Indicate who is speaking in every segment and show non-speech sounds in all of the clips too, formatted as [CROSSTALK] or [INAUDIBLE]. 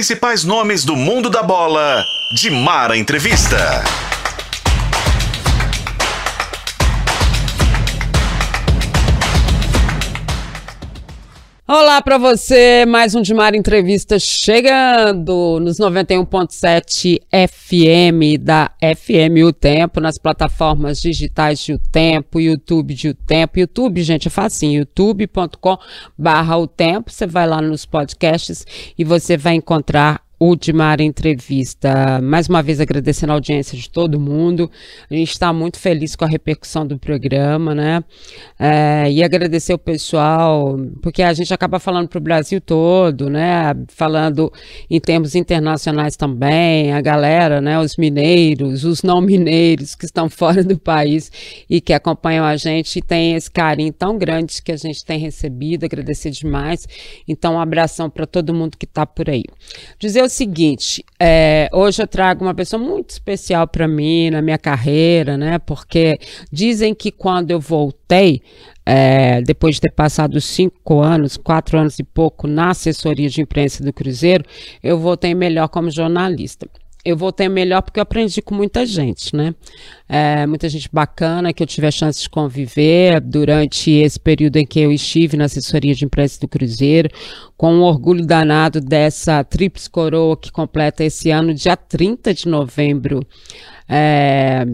Speaker 1: principais nomes do mundo da bola. De Mara Entrevista.
Speaker 2: Olá para você, mais um de Mara Entrevista chegando nos 91.7 FM da FM O Tempo, nas plataformas digitais de O Tempo, YouTube de O Tempo. YouTube, gente, é facinho, youtube.com barra O Tempo. Você vai lá nos podcasts e você vai encontrar última entrevista. Mais uma vez agradecendo a audiência de todo mundo. A gente está muito feliz com a repercussão do programa, né? É, e agradecer o pessoal, porque a gente acaba falando para o Brasil todo, né? Falando em termos internacionais também, a galera, né? Os mineiros, os não mineiros que estão [LAUGHS] fora do país e que acompanham a gente e tem esse carinho tão grande que a gente tem recebido. Agradecer demais. Então, um abração para todo mundo que está por aí. Dizer o seguinte, é, hoje eu trago uma pessoa muito especial para mim na minha carreira, né? Porque dizem que quando eu voltei, é, depois de ter passado cinco anos, quatro anos e pouco na assessoria de imprensa do Cruzeiro, eu voltei melhor como jornalista eu voltei melhor porque eu aprendi com muita gente, né? É, muita gente bacana que eu tive a chance de conviver durante esse período em que eu estive na assessoria de imprensa do Cruzeiro, com um orgulho danado dessa tríplice coroa que completa esse ano, dia 30 de novembro. É,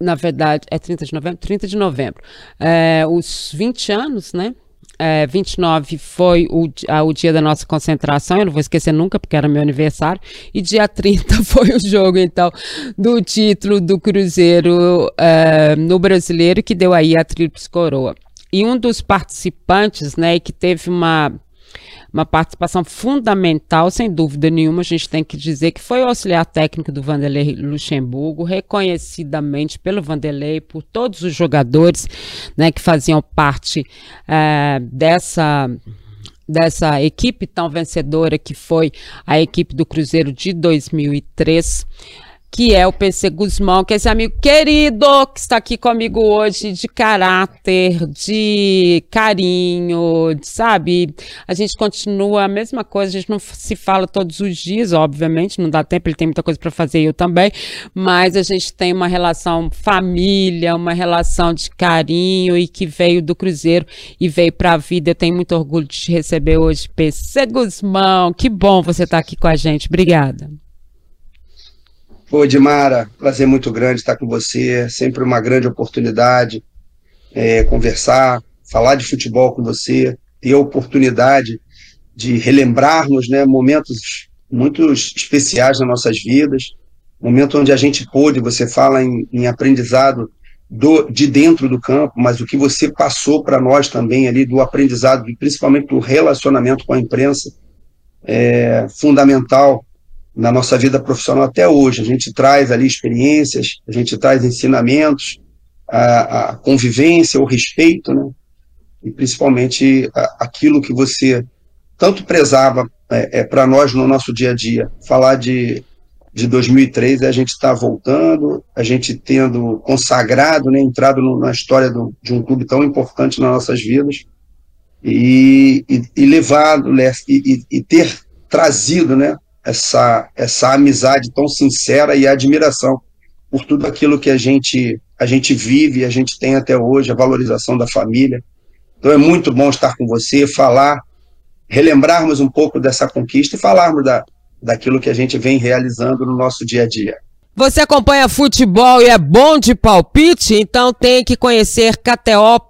Speaker 2: na verdade, é 30 de novembro? 30 de novembro. É, os 20 anos, né? É, 29 foi o, a, o dia da nossa concentração, eu não vou esquecer nunca, porque era meu aniversário, e dia [LAUGHS] 30 foi o jogo, então, do título do Cruzeiro é, no Brasileiro, que deu aí a Tríplice Coroa. E um dos participantes, né, que teve uma uma participação fundamental, sem dúvida nenhuma, a gente tem que dizer que foi o auxiliar técnico do Vanderlei Luxemburgo, reconhecidamente pelo Vanderlei, por todos os jogadores né, que faziam parte é, dessa dessa equipe tão vencedora que foi a equipe do Cruzeiro de 2003 que é o PC Guzmão, que é esse amigo querido que está aqui comigo hoje, de caráter, de carinho, de, sabe? A gente continua a mesma coisa, a gente não se fala todos os dias, obviamente, não dá tempo, ele tem muita coisa para fazer, eu também, mas a gente tem uma relação família, uma relação de carinho e que veio do Cruzeiro e veio para a vida. Eu tenho muito orgulho de te receber hoje, PC Guzmão. Que bom você estar tá aqui com a gente. Obrigada.
Speaker 3: Pô, Dimara, prazer muito grande estar com você, sempre uma grande oportunidade é, conversar, falar de futebol com você, ter a oportunidade de relembrarmos né, momentos muito especiais nas nossas vidas, momento onde a gente pôde, você fala em, em aprendizado do, de dentro do campo, mas o que você passou para nós também ali do aprendizado, principalmente do relacionamento com a imprensa, é fundamental na nossa vida profissional até hoje. A gente traz ali experiências, a gente traz ensinamentos, a, a convivência, o respeito, né? E principalmente a, aquilo que você tanto prezava é, é para nós no nosso dia a dia. Falar de, de 2003 é a gente está voltando, a gente tendo consagrado, né, entrado no, na história do, de um clube tão importante nas nossas vidas e, e, e levado e, e, ter trazido, né, essa, essa amizade tão sincera e admiração por tudo aquilo que a gente, a gente vive, a gente tem até hoje, a valorização da família. Então é muito bom estar com você, falar, relembrarmos um pouco dessa conquista e falarmos da, daquilo que a gente vem realizando no nosso dia a dia.
Speaker 2: Você acompanha futebol e é bom de palpite? Então tem que conhecer KTO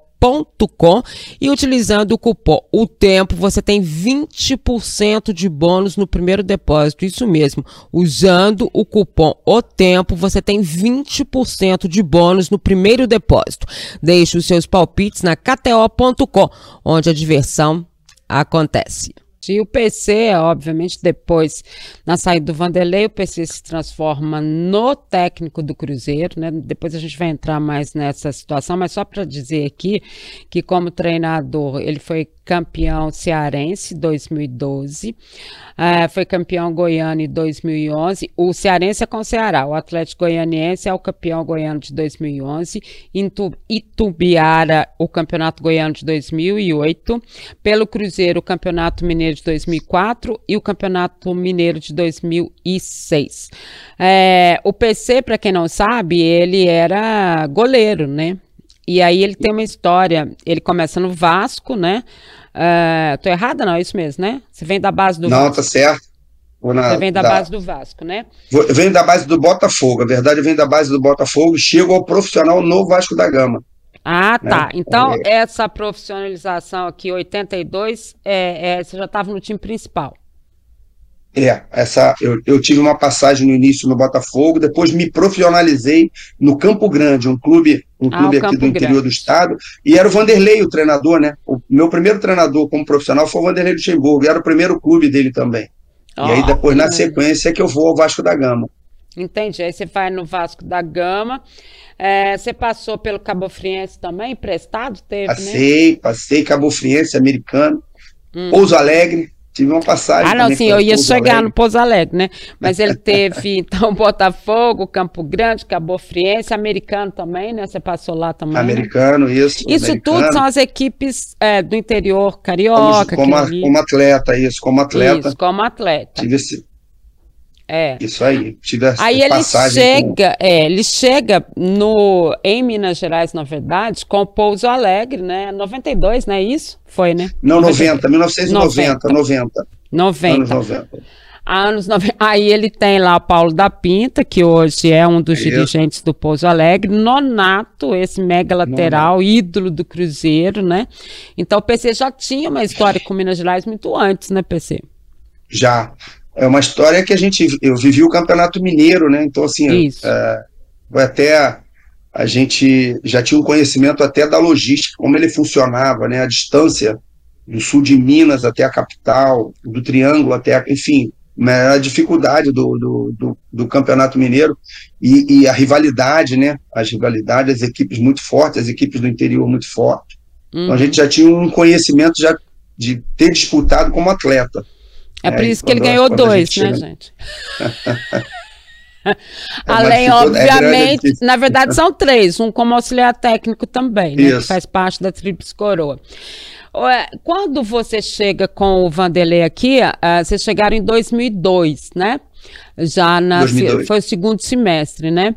Speaker 2: com e utilizando o cupom O Tempo você tem 20% de bônus no primeiro depósito. Isso mesmo. Usando o cupom O Tempo você tem 20% de bônus no primeiro depósito. Deixe os seus palpites na KTO.com, onde a diversão acontece. E o PC, obviamente, depois, na saída do Vanderlei, o PC se transforma no técnico do Cruzeiro, né? Depois a gente vai entrar mais nessa situação, mas só para dizer aqui que, como treinador, ele foi campeão cearense 2012, uh, foi campeão goiano em 2011. O cearense é com o Ceará, o Atlético Goianiense é o campeão goiano de 2011, Itubiara, o campeonato goiano de 2008, pelo Cruzeiro, o campeonato mineiro de 2004 e o campeonato mineiro de 2006. É, o PC, para quem não sabe, ele era goleiro, né? E aí ele tem uma história, ele começa no Vasco, né? Uh, tô errada, não, é isso mesmo, né? Você vem da base do
Speaker 3: não, Vasco. Não, tá certo.
Speaker 2: Na, Você vem da, da, base do Vasco, né?
Speaker 3: Venho da base do Botafogo. A verdade, venho da base do Botafogo, chego ao profissional no Vasco da Gama.
Speaker 2: Ah, né? tá. Então, é. essa profissionalização aqui, 82, é, é, você já estava no time principal.
Speaker 3: É, essa, eu, eu tive uma passagem no início no Botafogo, depois me profissionalizei no Campo Grande, um clube, um ah, clube aqui do interior Grande. do estado, e era o Vanderlei o treinador, né? O meu primeiro treinador como profissional foi o Vanderlei Luxemburgo, e era o primeiro clube dele também. Oh, e aí depois, na sequência, é que eu vou ao Vasco da Gama.
Speaker 2: Entendi. Aí você vai no Vasco da Gama. É, você passou pelo Cabo Friense também, emprestado? Teve,
Speaker 3: passei,
Speaker 2: né?
Speaker 3: passei Cabo Friense, americano, hum. Pouso Alegre, Tive uma passagem.
Speaker 2: Ah, não, sim, eu ia Pouso chegar Alegre. no Pouso Alegre, né? Mas ele teve, [LAUGHS] então, Botafogo, Campo Grande, Cabo Friense, americano também, né? Você passou lá também.
Speaker 3: Né? Americano, né? isso.
Speaker 2: Isso
Speaker 3: americano.
Speaker 2: tudo são as equipes é, do interior carioca.
Speaker 3: Como, como, como, atleta, isso, como atleta. Isso,
Speaker 2: como atleta.
Speaker 3: Tive esse, é. Isso aí.
Speaker 2: Aí ele chega, com... é, ele chega no, em Minas Gerais, na verdade, com Pouso Alegre, né? 92, não é isso? Foi, né?
Speaker 3: Não, 90, 1990, 90.
Speaker 2: 90. Anos 90. Anos 90. Aí ele tem lá o Paulo da Pinta, que hoje é um dos é dirigentes isso. do Pouso Alegre, Nonato, esse mega lateral, Nonato. ídolo do Cruzeiro, né? Então o PC já tinha uma história com Minas Gerais muito antes, né, PC?
Speaker 3: Já é uma história que a gente eu vivi o Campeonato Mineiro, né? Então assim, é, até a gente já tinha um conhecimento até da logística, como ele funcionava, né? A distância do sul de Minas até a capital, do Triângulo até, enfim, né? a dificuldade do, do, do, do Campeonato Mineiro e, e, a rivalidade, né? As rivalidades, as equipes muito fortes, as equipes do interior muito fortes. Uhum. Então a gente já tinha um conhecimento já de ter disputado como atleta. [LAUGHS]
Speaker 2: É, é por isso que ele ganhou dois, né, gente? É Além, é obviamente, é na verdade são três, um como auxiliar técnico também, né, que faz parte da Tríplice Coroa. Quando você chega com o Vanderlei aqui, uh, vocês chegaram em 2002, né? Já na, 2002. foi o segundo semestre, né?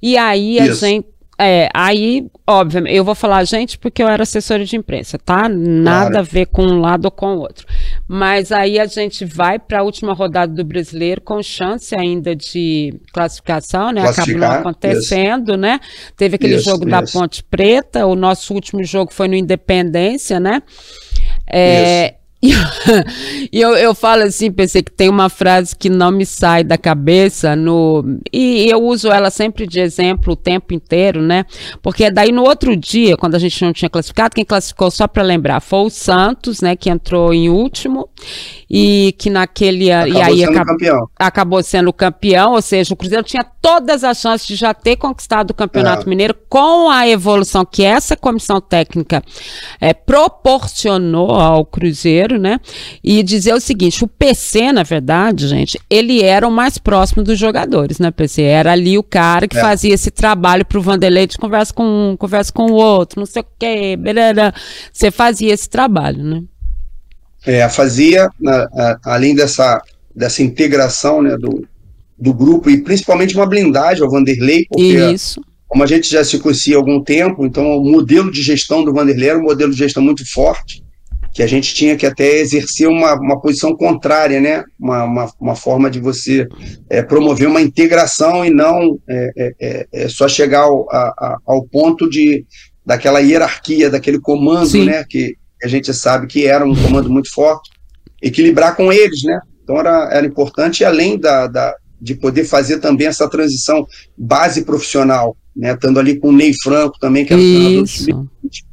Speaker 2: E aí a gente é, aí, óbvio, eu vou falar, gente, porque eu era assessora de imprensa, tá? Nada claro. a ver com um lado ou com o outro. Mas aí a gente vai para a última rodada do brasileiro com chance ainda de classificação, né? Acabou não acontecendo, isso. né? Teve aquele isso, jogo isso. da Ponte Preta, o nosso último jogo foi no Independência, né? É, [LAUGHS] E eu, eu falo assim, pensei que tem uma frase que não me sai da cabeça, no, e eu uso ela sempre de exemplo o tempo inteiro, né? Porque daí no outro dia, quando a gente não tinha classificado, quem classificou, só para lembrar, foi o Santos, né? Que entrou em último, e que naquele
Speaker 3: acabou
Speaker 2: e aí
Speaker 3: sendo acabou, campeão.
Speaker 2: acabou sendo campeão, ou seja, o Cruzeiro tinha todas as chances de já ter conquistado o Campeonato é. Mineiro com a evolução que essa comissão técnica é, proporcionou ao Cruzeiro, né? E dizer o seguinte, o PC, na verdade, gente, ele era o mais próximo dos jogadores, né, PC? Era ali o cara que é. fazia esse trabalho pro Vanderlei de conversa com um, conversa com o outro, não sei o quê, beleza. Você fazia esse trabalho, né?
Speaker 3: É, fazia, além dessa, dessa integração né, do, do grupo e principalmente uma blindagem ao Vanderlei, porque
Speaker 2: Isso.
Speaker 3: como a gente já se conhecia há algum tempo, então o modelo de gestão do Vanderlei era um modelo de gestão muito forte, que a gente tinha que até exercer uma, uma posição contrária, né? uma, uma, uma forma de você é, promover uma integração e não é, é, é, é só chegar ao, a, ao ponto de daquela hierarquia, daquele comando né? que, a gente sabe que era um comando muito forte, equilibrar com eles, né? Então era, era importante, além da, da, de poder fazer também essa transição base profissional, né? Estando ali com o Ney Franco também, que era o treinador do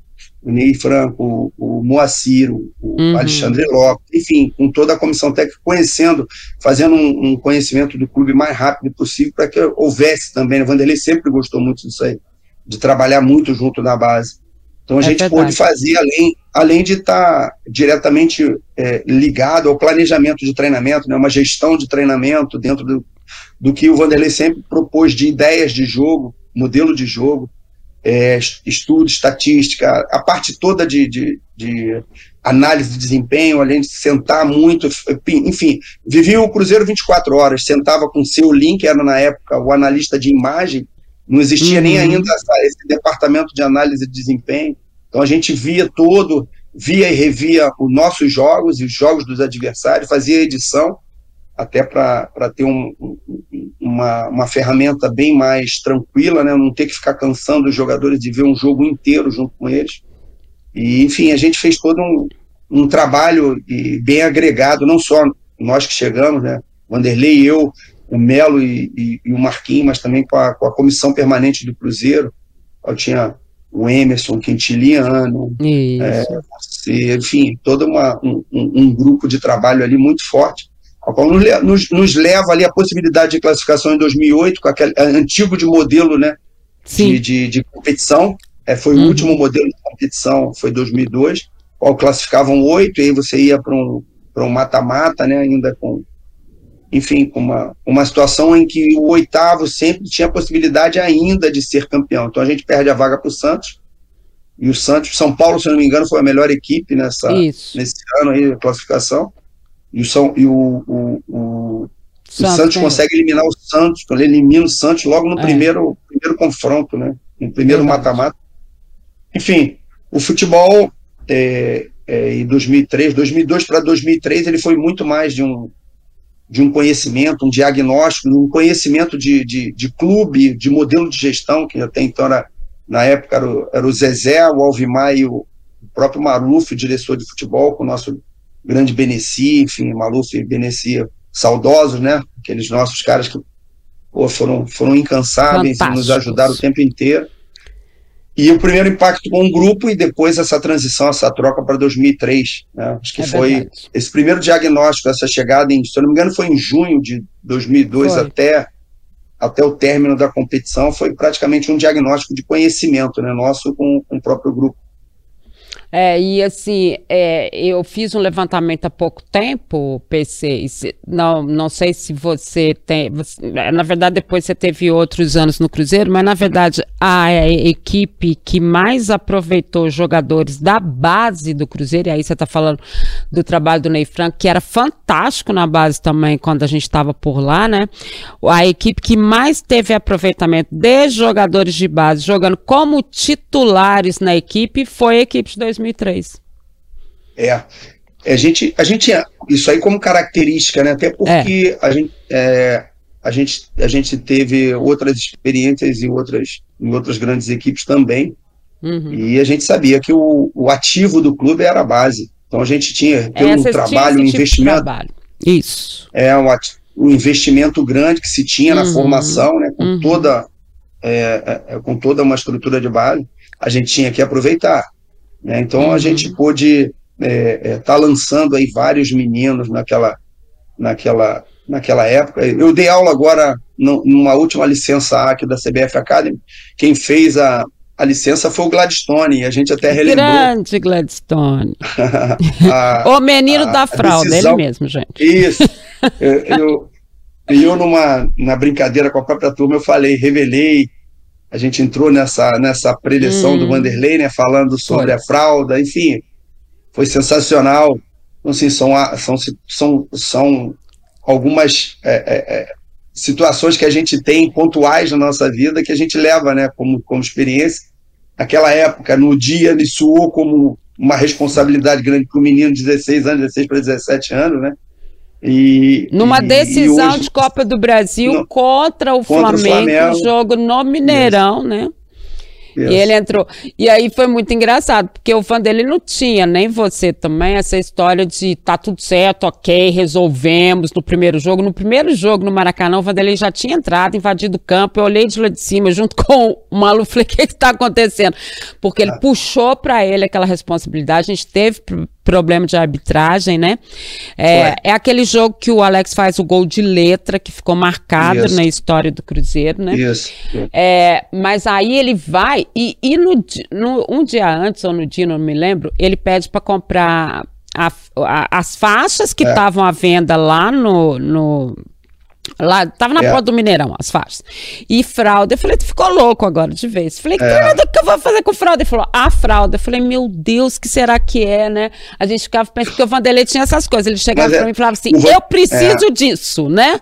Speaker 3: o Ney Franco, o, o Moacir, o,
Speaker 2: Uhum.
Speaker 3: Alexandre Lopes, enfim, com toda a comissão técnica, conhecendo, fazendo um, um conhecimento do clube mais rápido possível para que houvesse também. O Vanderlei sempre gostou muito disso aí, de trabalhar muito junto na base. Então a
Speaker 2: É
Speaker 3: gente
Speaker 2: verdade.
Speaker 3: pôde fazer, além, além de estar diretamente é, ligado ao planejamento de treinamento, né, uma gestão de treinamento dentro do, do que o Vanderlei sempre propôs de ideias de jogo, modelo de jogo, é, estudo, estatística, a parte toda de, de, de análise de desempenho, além de sentar muito, enfim, vivia o Cruzeiro 24 horas, sentava com seu link, era na época o analista de imagem, não existia
Speaker 2: Uhum.
Speaker 3: nem ainda essa- esse departamento de análise de desempenho, então a gente via todo, via e revia os nossos jogos e os jogos dos adversários, fazia edição, até para ter um- um- uma, uma ferramenta bem mais tranquila, né? não ter que ficar cansando os jogadores de ver um jogo inteiro junto com eles. E, enfim, a gente fez todo um, um trabalho e bem agregado, não só nós que chegamos, né? Vanderlei, eu, o Melo e, e- e o Marquinhos, mas também com a, com a comissão permanente do Cruzeiro. Eu tinha o Emerson, o Quintiliano, você, enfim, todo uma, um, um- um grupo de trabalho ali muito forte, ao qual nos, nos- leva ali a possibilidade de classificação em 2008, com aquele é, antigo de modelo né, de,
Speaker 2: Sim.
Speaker 3: de, de competição, é, foi
Speaker 2: Uhum.
Speaker 3: o último modelo de competição, foi 2002, qual classificavam oito, e aí você ia para um para um mata-mata, né, ainda com, enfim, com uma, uma situação em que o oitavo sempre tinha a possibilidade ainda de ser campeão. Então a gente perde a vaga para o Santos, e o Santos, São Paulo, se não me engano, foi a melhor equipe nessa,
Speaker 2: Isso.
Speaker 3: nesse ano aí, a classificação. E o, São, e o, o, o, o Santos, consegue eliminar o Santos, quando ele elimina o Santos logo no
Speaker 2: É.
Speaker 3: primeiro, primeiro confronto, né? No primeiro mata-mata. Enfim, o futebol é, é, em 2003, 2002 para 2003, ele foi muito mais de um, de um conhecimento, um diagnóstico, um conhecimento de, de, de clube, de modelo de gestão, que até então era, na época era o, era o Zezé, o Alvimar e o próprio Maluf, o diretor de futebol, com o nosso grande Beneci, enfim, Maluf e Beneci saudosos, né? Aqueles nossos caras que pô, foram, foram incansáveis e nos ajudaram o tempo inteiro. E o primeiro impacto com o grupo e depois essa transição, essa troca para 2003. Né? Acho que
Speaker 2: É
Speaker 3: foi
Speaker 2: verdade.
Speaker 3: esse primeiro diagnóstico, essa chegada, em, se eu não me engano, foi em junho de 2002
Speaker 2: Foi.
Speaker 3: até, até o término da competição, foi praticamente um diagnóstico de conhecimento né, nosso com, com o próprio grupo.
Speaker 2: É, e assim, é, eu fiz um levantamento há pouco tempo, PC, se- não, não sei se você tem, você- é, na verdade depois você teve outros anos no Cruzeiro, mas na verdade a equipe que mais aproveitou jogadores da base do Cruzeiro, e aí você está falando do trabalho do Ney Franco, que era fantástico na base também quando a gente estava por lá, né? A equipe que mais teve aproveitamento de jogadores de base jogando como titulares na equipe foi a equipe de 2003.
Speaker 3: É. A gente, a gente, isso aí como característica, né? Até porque a, gente, é, a, gente, a gente teve outras experiências em outras, em outras grandes equipes também,
Speaker 2: Uhum.
Speaker 3: e a gente sabia que o, o ativo do clube era a base. Então a gente tinha, pelo
Speaker 2: tinha
Speaker 3: trabalho,
Speaker 2: esse tipo
Speaker 3: investimento,
Speaker 2: trabalho. Isso.
Speaker 3: é um, um investimento grande que se tinha na
Speaker 2: Uhum.
Speaker 3: formação, né? Com
Speaker 2: Uhum.
Speaker 3: toda é, é, com toda uma estrutura de base, a gente tinha que aproveitar. Né? Então
Speaker 2: Uhum.
Speaker 3: a gente pôde estar lançando aí vários meninos naquela, naquela, naquela época. Eu dei aula agora no- numa última licença aqui da CBF Academy. Quem fez a, a licença foi o Gladstone, e a gente até relembrou
Speaker 2: Grande Gladstone. [LAUGHS]
Speaker 3: a, [LAUGHS]
Speaker 2: O menino
Speaker 3: a-
Speaker 2: da fralda,
Speaker 3: decisão-
Speaker 2: ele mesmo, gente.
Speaker 3: Isso. Eu, [LAUGHS] eu, eu numa na brincadeira com a própria turma, eu falei, revelei. A gente entrou nessa, nessa preleção
Speaker 2: Hum.
Speaker 3: do Vanderlei, né? Falando sobre
Speaker 2: Foi.
Speaker 3: a fralda, enfim. Foi sensacional. Então, assim, são, são, são, são algumas é, é, é, situações que a gente tem pontuais na nossa vida que a gente leva, né? Como, como experiência. Naquela época, no dia, ele soou como uma responsabilidade grande para o menino de 16 anos, 16 para 17 anos, né? E,
Speaker 2: Numa
Speaker 3: e- e
Speaker 2: decisão
Speaker 3: hoje-
Speaker 2: de Copa do Brasil
Speaker 3: No-
Speaker 2: contra o
Speaker 3: contra o
Speaker 2: Flamengo,
Speaker 3: Flamengo.
Speaker 2: um jogo no Mineirão, né? E ele entrou. E aí foi muito engraçado, porque o Vanderlei não tinha, nem você também, essa história de tá tudo certo, ok, resolvemos no primeiro jogo. No primeiro jogo no Maracanã, o Vanderlei já tinha entrado, invadido o campo. Eu olhei de lá de cima, junto [LAUGHS] com o Malu, falei: o que está acontecendo? Porque ele ah. puxou para ele aquela responsabilidade. A gente teve problema de arbitragem, né? É, é, aquele jogo que o Alex faz o gol de letra, que ficou marcado Isso. na história do Cruzeiro, né? Isso. É, mas aí ele vai, e, e no, no, um dia antes, ou no dia, não me lembro, ele pede para comprar a, a, as faixas que é. estavam é. à venda lá no, no Lá, tava na é. porta do Mineirão, as faixas. E fralda. Eu falei, tu ficou louco agora de vez. Falei, é. o que eu vou fazer com fralda? Ele falou, a fralda. Eu falei, meu Deus, que será que é, né? A gente ficava pensando que o Vanderlei tinha essas coisas. Ele chegava Mas pra é, mim e falava assim, eu preciso é. disso, né?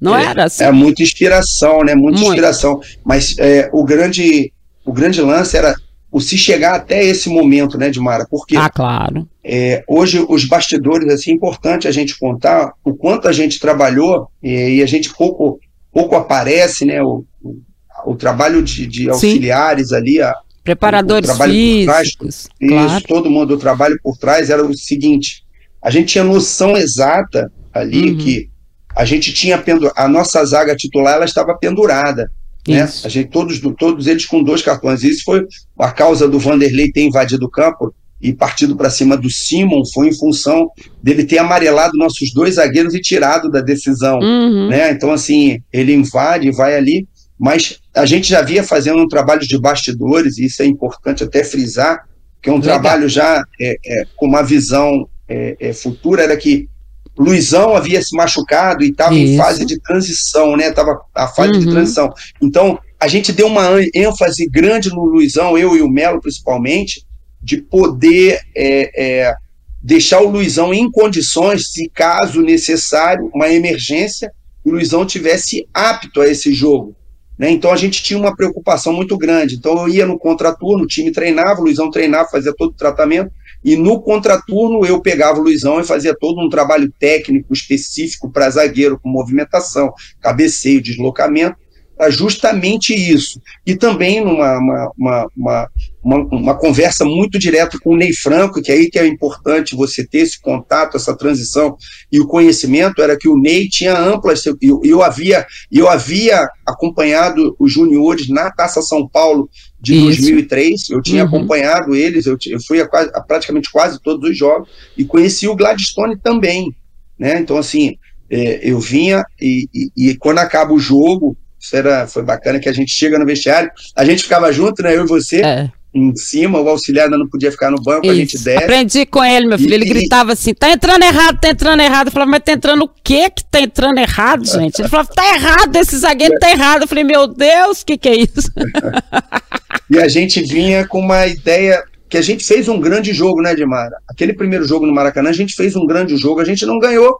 Speaker 2: Não é, era assim?
Speaker 3: É muita inspiração, né? Muita Muito. inspiração. Mas é, o, grande, o grande lance era o se chegar até esse momento, né, Dimara? Porque
Speaker 2: ah, claro.
Speaker 3: É, hoje os bastidores, assim, é importante a gente contar o quanto a gente trabalhou e, e a gente pouco, pouco aparece, né, o, o, o trabalho de, de auxiliares Sim. ali, a,
Speaker 2: preparadores o, o físicos,
Speaker 3: trás, claro. isso, todo mundo, o trabalho por trás era o seguinte, a gente tinha noção exata ali uhum. que a gente tinha a nossa zaga titular ela estava pendurada, né? A gente, todos, todos eles com dois cartões. Isso foi a causa do Vanderlei ter invadido o campo e partido para cima do Simon foi em função dele ter amarelado nossos dois zagueiros e tirado da decisão. Uhum. Né? Então, assim, ele invade, vai ali, mas a gente já via fazendo um trabalho de bastidores, e isso é importante até frisar, que é um Legal. trabalho já é, é, com uma visão é, é futura, era que Luizão havia se machucado e estava em fase de transição, né? Tava a fase uhum. de transição. Então, a gente deu uma ênfase grande no Luizão, eu e o Melo principalmente, de poder é, é, deixar o Luizão em condições, se caso necessário, uma emergência, o Luizão tivesse apto a esse jogo. Né? Então a gente tinha uma preocupação muito grande. Então eu ia no contraturno, o time treinava, o Luizão treinava, fazia todo o tratamento, e no contraturno eu pegava o Luizão e fazia todo um trabalho técnico específico para zagueiro, com movimentação, cabeceio, deslocamento, justamente isso. E também numa uma, uma, uma, uma, uma conversa muito direta com o Ney Franco, que é aí que é importante você ter esse contato, essa transição e o conhecimento, era que o Ney tinha amplas, eu, eu, havia, eu havia acompanhado os juniores na Taça São Paulo de Isso. 2003, eu tinha uhum. acompanhado eles, eu, eu fui a, quase, a, praticamente quase todos os jogos, e conheci o Gladstone também, né, então assim, é, eu vinha e, e, e quando acaba o jogo, isso era, foi bacana que a gente chega no vestiário, a gente ficava junto, né? Eu e você. É. Em cima, o auxiliar ainda não podia ficar no banco, Isso. a gente desce.
Speaker 2: Aprendi com ele, meu filho. Ele e, gritava assim: tá entrando errado, tá entrando errado. Eu falava, mas tá entrando o quê que tá entrando errado, gente? Ele falava, tá errado, esse zagueiro tá errado. Eu falei, meu Deus, o que que é isso? [LAUGHS]
Speaker 3: e a gente vinha com uma ideia que a gente fez um grande jogo, né, Dimara? Aquele primeiro jogo no Maracanã, a gente fez um grande jogo, a gente não ganhou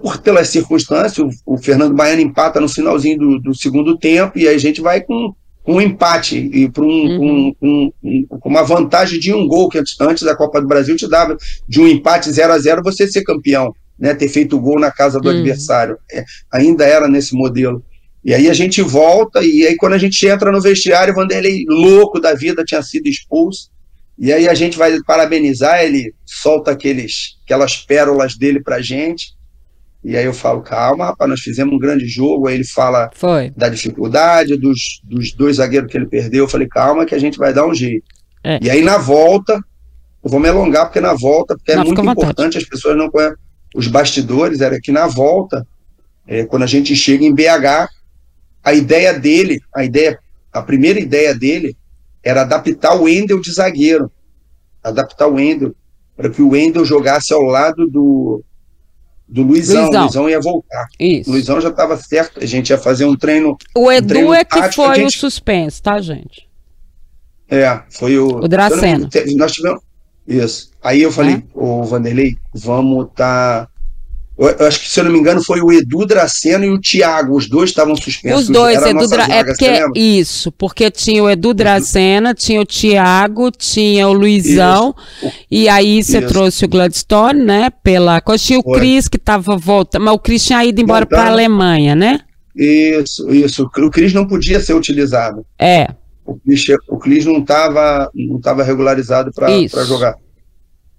Speaker 3: por, pelas circunstâncias, o, o, Fernando Baiano empata no finalzinho do, do, segundo tempo e aí a gente vai com, com um empate e para um, uhum. um, com uma vantagem de um gol que antes, antes da Copa do Brasil te dava de um empate 0 a 0 você ser campeão, né, ter feito o gol na casa do uhum. adversário. É, ainda era nesse modelo. E aí a gente volta, e aí quando a gente entra no vestiário, o Vanderlei, louco da vida, tinha sido expulso. E aí a gente vai parabenizar, ele solta aqueles, aquelas pérolas dele pra gente. E aí eu falo, calma, rapaz, nós fizemos um grande jogo. Aí ele fala
Speaker 2: Foi.
Speaker 3: da dificuldade, dos, dos dois zagueiros que ele perdeu. Eu falei, calma, que a gente vai dar um jeito. É. E aí na volta, eu vou me alongar, porque na volta, porque é muito importante, as pessoas não conhecem os bastidores, era que na volta, é, quando a gente chega em BH, a ideia dele, a ideia, a primeira ideia dele era adaptar o Wendel de zagueiro. Adaptar o Wendel, para que o Wendel jogasse ao lado do, do Luizão. Luizão. Luizão ia voltar. Isso. Luizão já estava certo, a gente ia fazer um treino.
Speaker 2: O Edu
Speaker 3: um treino
Speaker 2: é que tático, foi gente... o suspense, tá, gente?
Speaker 3: É, foi o.
Speaker 2: O Dracena.
Speaker 3: Nós tivemos. Isso. Aí eu falei, é. ô Vanderlei, vamos tá eu acho que, se eu não me engano, foi o Edu Draceno e o Thiago. Os dois estavam suspensos.
Speaker 2: Os dois, Edu Dra... é porque isso, porque tinha o Edu Dracena, tinha o Thiago, tinha o Luizão, isso. e aí você isso. trouxe o Gladstone, né? Pela coisa. Tinha o foi. Cris que estava voltando, mas o Cris tinha ido embora para a Alemanha, né?
Speaker 3: Isso, isso. O Cris não podia ser utilizado.
Speaker 2: É.
Speaker 3: o Clis, o Clis não estava não tava regularizado para jogar.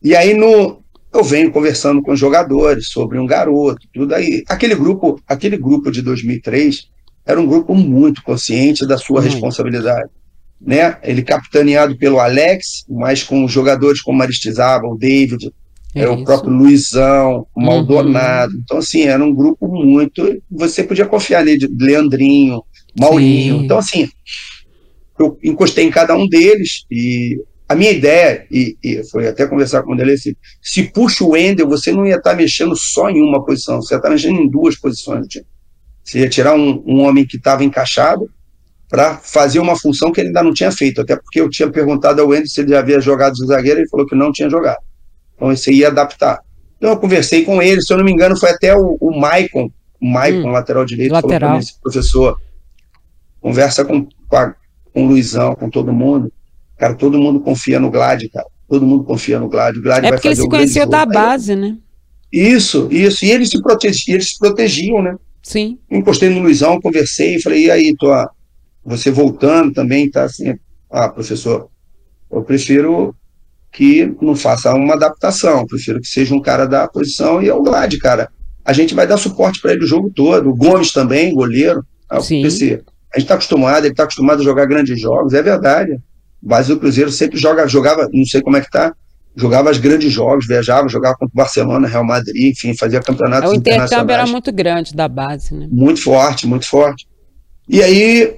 Speaker 3: E aí no, eu venho conversando com os jogadores sobre um garoto, tudo aí. Aquele grupo, aquele grupo de 2003 era um grupo muito consciente da sua responsabilidade. Né? Ele capitaneado pelo Alex, mas com jogadores como Aristizábal, o David, é, é o próprio Luizão, o Maldonado. Uhum. Então, assim, era um grupo muito. Você podia confiar nele, Leandrinho, Maurinho. Sim. Então, assim, eu encostei em cada um deles e a minha ideia, e, e foi até conversar com ele, assim, se puxa o Wendel, você não ia estar tá mexendo só em uma posição, você ia estar tá mexendo em duas posições. Tipo. Você ia tirar um, um homem que estava encaixado para fazer uma função que ele ainda não tinha feito, até porque eu tinha perguntado ao Wendel se ele já havia jogado de zagueiro, ele falou que não tinha jogado. Então você ia adaptar. Então eu conversei com ele, se eu não me engano, foi até o, o Maicon, o Maicon, hum, lateral direito,
Speaker 2: lateral. falou esse
Speaker 3: professor, conversa com, com o Luizão, com todo mundo. Cara, todo mundo confia no Glad, cara. Todo mundo confia no Glad. O Glad
Speaker 2: é
Speaker 3: vai
Speaker 2: porque ele se conheceu da base, né?
Speaker 3: Isso, isso. E eles se, protegi, eles se protegiam, né?
Speaker 2: Sim.
Speaker 3: Encostei no Luizão, conversei, falei, e aí, tô, você voltando também, tá assim, ah, professor, eu prefiro que não faça uma adaptação, prefiro que seja um cara da posição e é o Glad, cara. A gente vai dar suporte para ele o jogo todo. O Gomes também, goleiro. Ah, Sim. PC. A gente está acostumado, ele está acostumado a jogar grandes jogos, é verdade. Base do Cruzeiro sempre joga, jogava, não sei como é que tá, jogava os grandes jogos, viajava, jogava contra o Barcelona, Real Madrid, enfim, fazia campeonatos
Speaker 2: O intercâmbio era muito grande da base, né?
Speaker 3: Muito forte, muito forte. E aí,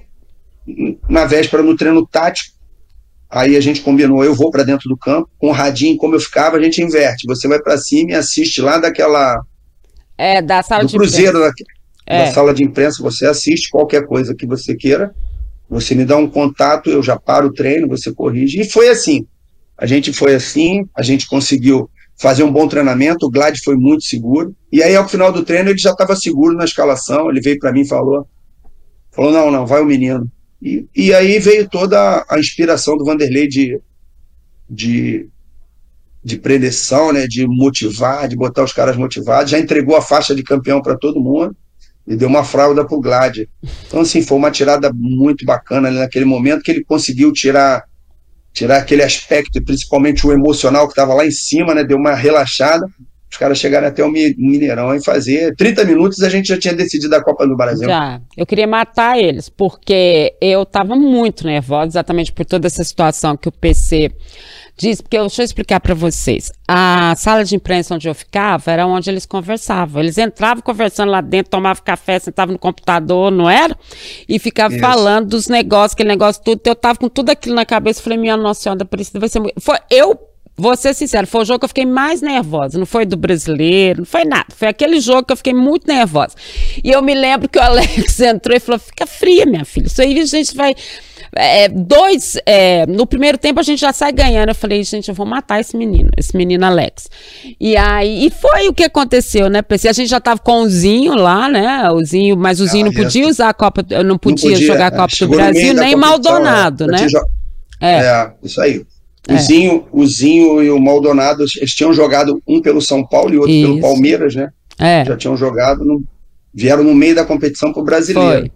Speaker 3: na véspera, no treino tático, aí a gente combinou, eu vou para dentro do campo, com o radinho, como eu ficava, a gente inverte. Você vai para cima e assiste lá daquela...
Speaker 2: É, da sala
Speaker 3: do
Speaker 2: de
Speaker 3: Cruzeiro, da, é. da sala de imprensa, você assiste qualquer coisa que você queira, você me dá um contato, eu já paro o treino, você corrige. E foi assim. A gente foi assim, a gente conseguiu fazer um bom treinamento, o Glad foi muito seguro. E aí, ao final do treino, ele já estava seguro na escalação, ele veio para mim e falou, falou, não, não, vai o menino. E, e aí veio toda a inspiração do Vanderlei de, de, de preleção, né, de motivar, de botar os caras motivados. Já entregou a faixa de campeão para todo mundo e deu uma fralda pro Glad. Então, assim, foi uma tirada muito bacana ali naquele momento que ele conseguiu tirar tirar aquele aspecto, principalmente o emocional que estava lá em cima, né? Deu uma relaxada. Os caras chegaram até o Mineirão e fazer 30 minutos a gente já tinha decidido a Copa do Brasil.
Speaker 2: Já. Eu queria matar eles, porque eu estava muito nervosa, exatamente por toda essa situação que o PC Diz, porque eu, deixa eu explicar para vocês. A sala de imprensa onde eu ficava era onde eles conversavam. Eles entravam conversando lá dentro, tomavam café, sentavam no computador, não era? E ficavam falando dos negócios, aquele negócio tudo. Eu tava com tudo aquilo na cabeça. Falei, minha nossa senhora, isso vai ser muito. Foi, eu Vou ser sincero, foi o jogo que eu fiquei mais nervosa. Não foi do brasileiro, não foi nada. Foi aquele jogo que eu fiquei muito nervosa. E eu me lembro que o [LAUGHS] Alex entrou e falou: fica fria, minha filha. Isso aí a gente vai. É, dois. É, no primeiro tempo a gente já sai ganhando. Eu falei, gente, eu vou matar esse menino, esse menino Alex. E aí, e foi o que aconteceu, né? A gente já tava com o Zinho lá, né? O Zinho, mas o Zinho não podia usar a Copa, não podia, não podia jogar a Copa do Brasil, nem Maldonado, né?
Speaker 3: É. é, isso aí. O, é. Zinho, o Zinho e o Maldonado, eles tinham jogado um pelo São Paulo e outro Isso. pelo Palmeiras, né?
Speaker 2: É.
Speaker 3: Já tinham jogado, no, vieram no meio da competição para o brasileiro.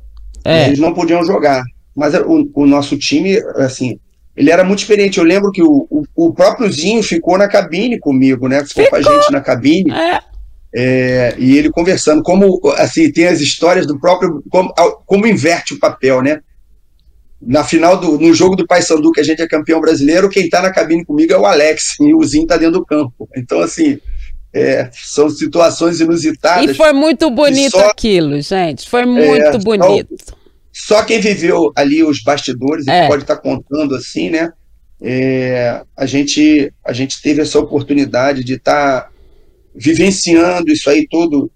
Speaker 3: É. Eles não podiam jogar. Mas o, o, nosso time, assim, ele era muito experiente. Eu lembro que o, o, o próprio Zinho ficou na cabine comigo, né? Ficou, ficou. com a gente na cabine. É. É, e ele conversando, como assim, tem as histórias do próprio. Como, como inverte o papel, né? Na final do no jogo do Paysandu que a gente é campeão brasileiro, quem está na cabine comigo é o Alex e o Zinho está dentro do campo. Então assim, é, são situações inusitadas.
Speaker 2: E foi muito bonito só, aquilo, gente. Foi muito é, bonito.
Speaker 3: Só, só, quem viveu ali os bastidores é. pode estar tá contando assim, né? É, a gente a gente teve essa oportunidade de estar tá vivenciando isso aí todo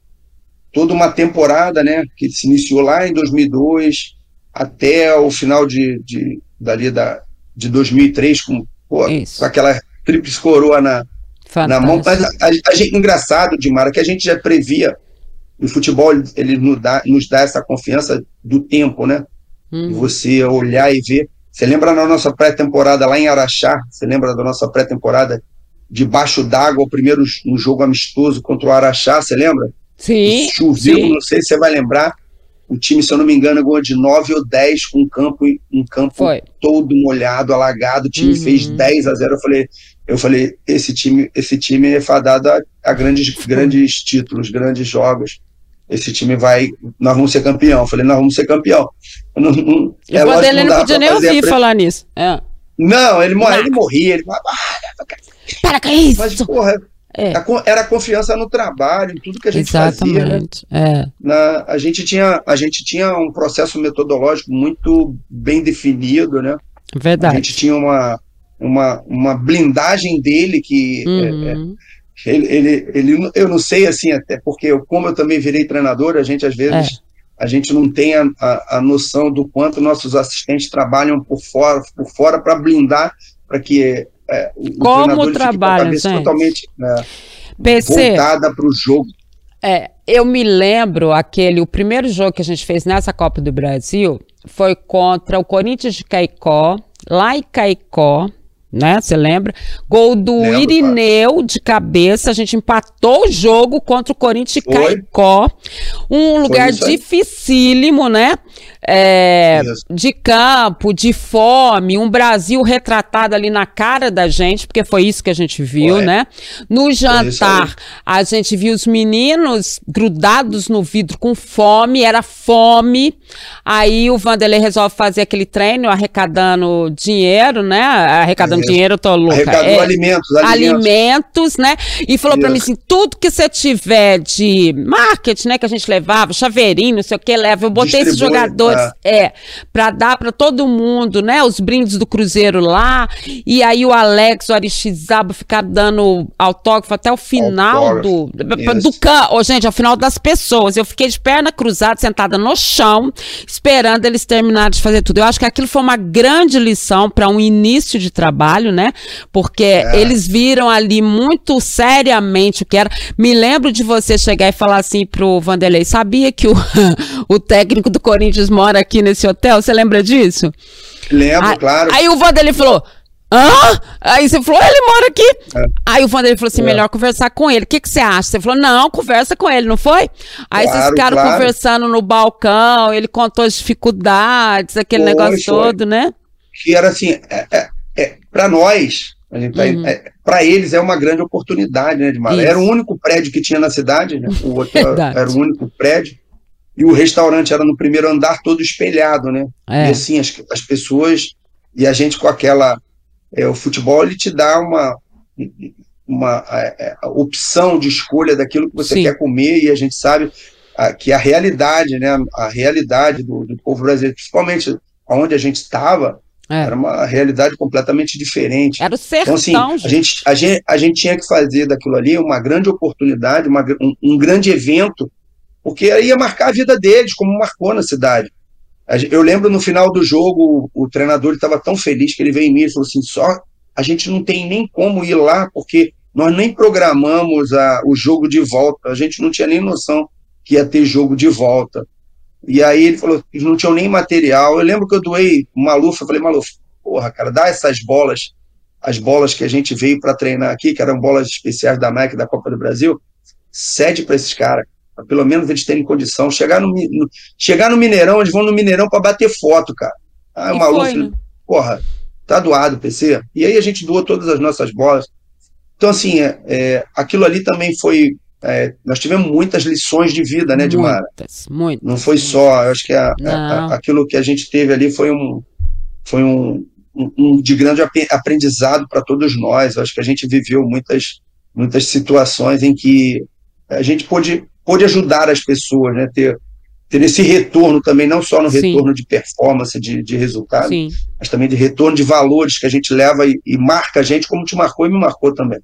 Speaker 3: toda uma temporada, né? Que se iniciou lá em 2002 até o final de, de, dali da, de 2003, com, pô, com aquela tríplice coroa na, na mão. Mas a, a, gente, engraçado, Dimara, que a gente já previa, o futebol ele nos dá, nos dá essa confiança do tempo, né? Uhum. Você olhar e ver. Você lembra na nossa pré-temporada lá em Araxá? Você lembra da nossa pré-temporada debaixo d'água, o primeiro um jogo amistoso contra o Araxá? Você lembra?
Speaker 2: Sim.
Speaker 3: Choveu,
Speaker 2: sim.
Speaker 3: não sei se você vai lembrar o time, se eu não me engano, ganhou de 9 ou 10 com um campo, um campo
Speaker 2: Foi.
Speaker 3: todo molhado, alagado. O time
Speaker 2: Uhum.
Speaker 3: fez 10 a 0. Eu falei, eu falei, esse time, esse time é fadado a, a grandes, grandes títulos, grandes jogos. Esse time vai, nós vamos ser campeão. Eu falei, nós vamos ser campeão. Não, não,
Speaker 2: E
Speaker 3: é
Speaker 2: o Vanderlei não podia nem ouvir
Speaker 3: pre-
Speaker 2: falar nisso. É.
Speaker 3: Não, ele, mor- ele morria, ele
Speaker 2: Para com isso!
Speaker 3: mas porra,
Speaker 2: É.
Speaker 3: a era confiança no trabalho, em tudo que a gente fazia, né?
Speaker 2: Exatamente. É.
Speaker 3: Na, a, gente tinha, a gente tinha um processo metodológico muito bem definido, né? A
Speaker 2: Verdade.
Speaker 3: gente tinha uma, uma, uma blindagem dele que é, é,
Speaker 2: Uhum.
Speaker 3: ele, ele, ele, eu não sei assim, até porque eu, como eu também virei treinador, a gente às vezes a gente não tem a, a, a noção do quanto nossos assistentes trabalham por fora por fora para blindar para que é,
Speaker 2: Como
Speaker 3: treinador ele fique com a
Speaker 2: trabalham,
Speaker 3: cabeça
Speaker 2: gente?
Speaker 3: totalmente né,
Speaker 2: PC,
Speaker 3: voltada para o jogo.
Speaker 2: É, eu me lembro aquele, o primeiro jogo que a gente fez nessa Copa do Brasil foi contra o Corinthians de Caicó, lá em Caicó, né? Você lembra? Gol do
Speaker 3: Lembro,
Speaker 2: Irineu de cabeça, a gente empatou o jogo contra o Corinthians de. Caicó. Um lugar dificílimo, né? É, de campo, de fome, um Brasil retratado ali na cara da gente, porque foi isso que a gente viu,
Speaker 3: Foi.
Speaker 2: né? No jantar, a gente viu os meninos grudados no vidro com fome, era fome. Aí o Vanderlei resolve fazer aquele treino arrecadando dinheiro, né? Arrecadando
Speaker 3: Isso.
Speaker 2: dinheiro, tô louca.
Speaker 3: Arrecadou
Speaker 2: É,
Speaker 3: alimentos, alimentos.
Speaker 2: alimentos, né? E falou pra mim assim: tudo que você tiver de marketing, né, que a gente levava, chaveirinho, não sei o que, leva. Eu botei esses jogadores, é, pra dar pra todo mundo, né, os brindes do Cruzeiro lá. E aí o Alex, o Aristizábal ficaram dando autógrafo até o final do,
Speaker 3: Isso.
Speaker 2: do campo. Ô, gente, ao final das pessoas. Eu fiquei de perna cruzada, sentada no chão, esperando eles terminarem de fazer tudo. Eu acho que aquilo foi uma grande lição para um início de trabalho, né? Porque
Speaker 3: É.
Speaker 2: eles viram ali muito seriamente o que era. Me lembro de você chegar e falar assim pro Vanderlei: sabia que o, [LAUGHS] o técnico do Corinthians mora aqui nesse hotel? Você lembra disso?
Speaker 3: Lembro,
Speaker 2: Aí-
Speaker 3: claro.
Speaker 2: Aí o Vanderlei falou. Hã? Aí você falou, ele mora aqui.
Speaker 3: É.
Speaker 2: Aí o Vanderlei falou assim:
Speaker 3: É.
Speaker 2: melhor conversar com ele. O que, que você acha? Você falou, não, conversa com ele, não foi? Aí vocês
Speaker 3: Claro,
Speaker 2: ficaram
Speaker 3: claro.
Speaker 2: conversando no balcão, ele contou as dificuldades, aquele
Speaker 3: Foi,
Speaker 2: negócio todo, né?
Speaker 3: que era assim, é, é, para nós, a tá,
Speaker 2: Uhum.
Speaker 3: para eles é uma grande oportunidade, né, Edmar? Era o único prédio que tinha na cidade, né? O hotel [LAUGHS]
Speaker 2: Verdade.
Speaker 3: era o único prédio. E o restaurante era no primeiro andar todo espelhado, né?
Speaker 2: É.
Speaker 3: E assim, as, as pessoas, e a gente com aquela. é, o futebol, ele te dá uma, uma é, é, opção de escolha daquilo que você
Speaker 2: Sim.
Speaker 3: quer comer, e a gente sabe ah, que a realidade, né? A realidade do, do povo brasileiro, principalmente onde a gente estava,
Speaker 2: É.
Speaker 3: era uma realidade completamente diferente.
Speaker 2: Era o sertão,
Speaker 3: Então, assim, a
Speaker 2: gente.
Speaker 3: gente, a, gente, a gente tinha que fazer daquilo ali uma grande oportunidade, uma, um, um grande evento, porque ia marcar a vida deles, como marcou na cidade. Eu lembro no final do jogo, o, o treinador estava tão feliz que ele veio em mim e falou assim: só a gente não tem nem como ir lá, porque nós nem programamos a, o jogo de volta, a gente não tinha nem noção que ia ter jogo de volta. E aí ele falou: eles não tinham nem material. Eu lembro que eu doei uma lufa, eu falei: Maluf, porra, cara, dá essas bolas as bolas que a gente veio para treinar aqui, que eram bolas especiais da Nike da Copa do Brasil, cede para esses caras, pra pelo menos eles terem condição. Chegar no, no- chegar no Mineirão, eles vão no Mineirão para bater foto, cara. Ah,
Speaker 2: E
Speaker 3: o maluco,
Speaker 2: foi, né?
Speaker 3: porra, tá doado, PC. E aí a gente doou todas as nossas bolas. Então, assim, é, é, aquilo ali também foi. É, nós tivemos muitas lições de vida, né, Dimara?
Speaker 2: Muitas, muitas.
Speaker 3: Não foi só, eu acho que a- a- aquilo que a gente teve ali foi um, foi um, um- um de grande aprendizado para todos nós. Eu acho que a gente viveu muitas, muitas situações em que a gente pôde, pôde ajudar as pessoas, né? Ter, ter esse retorno também, não só no
Speaker 2: Sim.
Speaker 3: retorno de performance, de, de resultado,
Speaker 2: Sim.
Speaker 3: mas também de retorno de valores que a gente leva e, e marca a gente, como te marcou e me marcou também.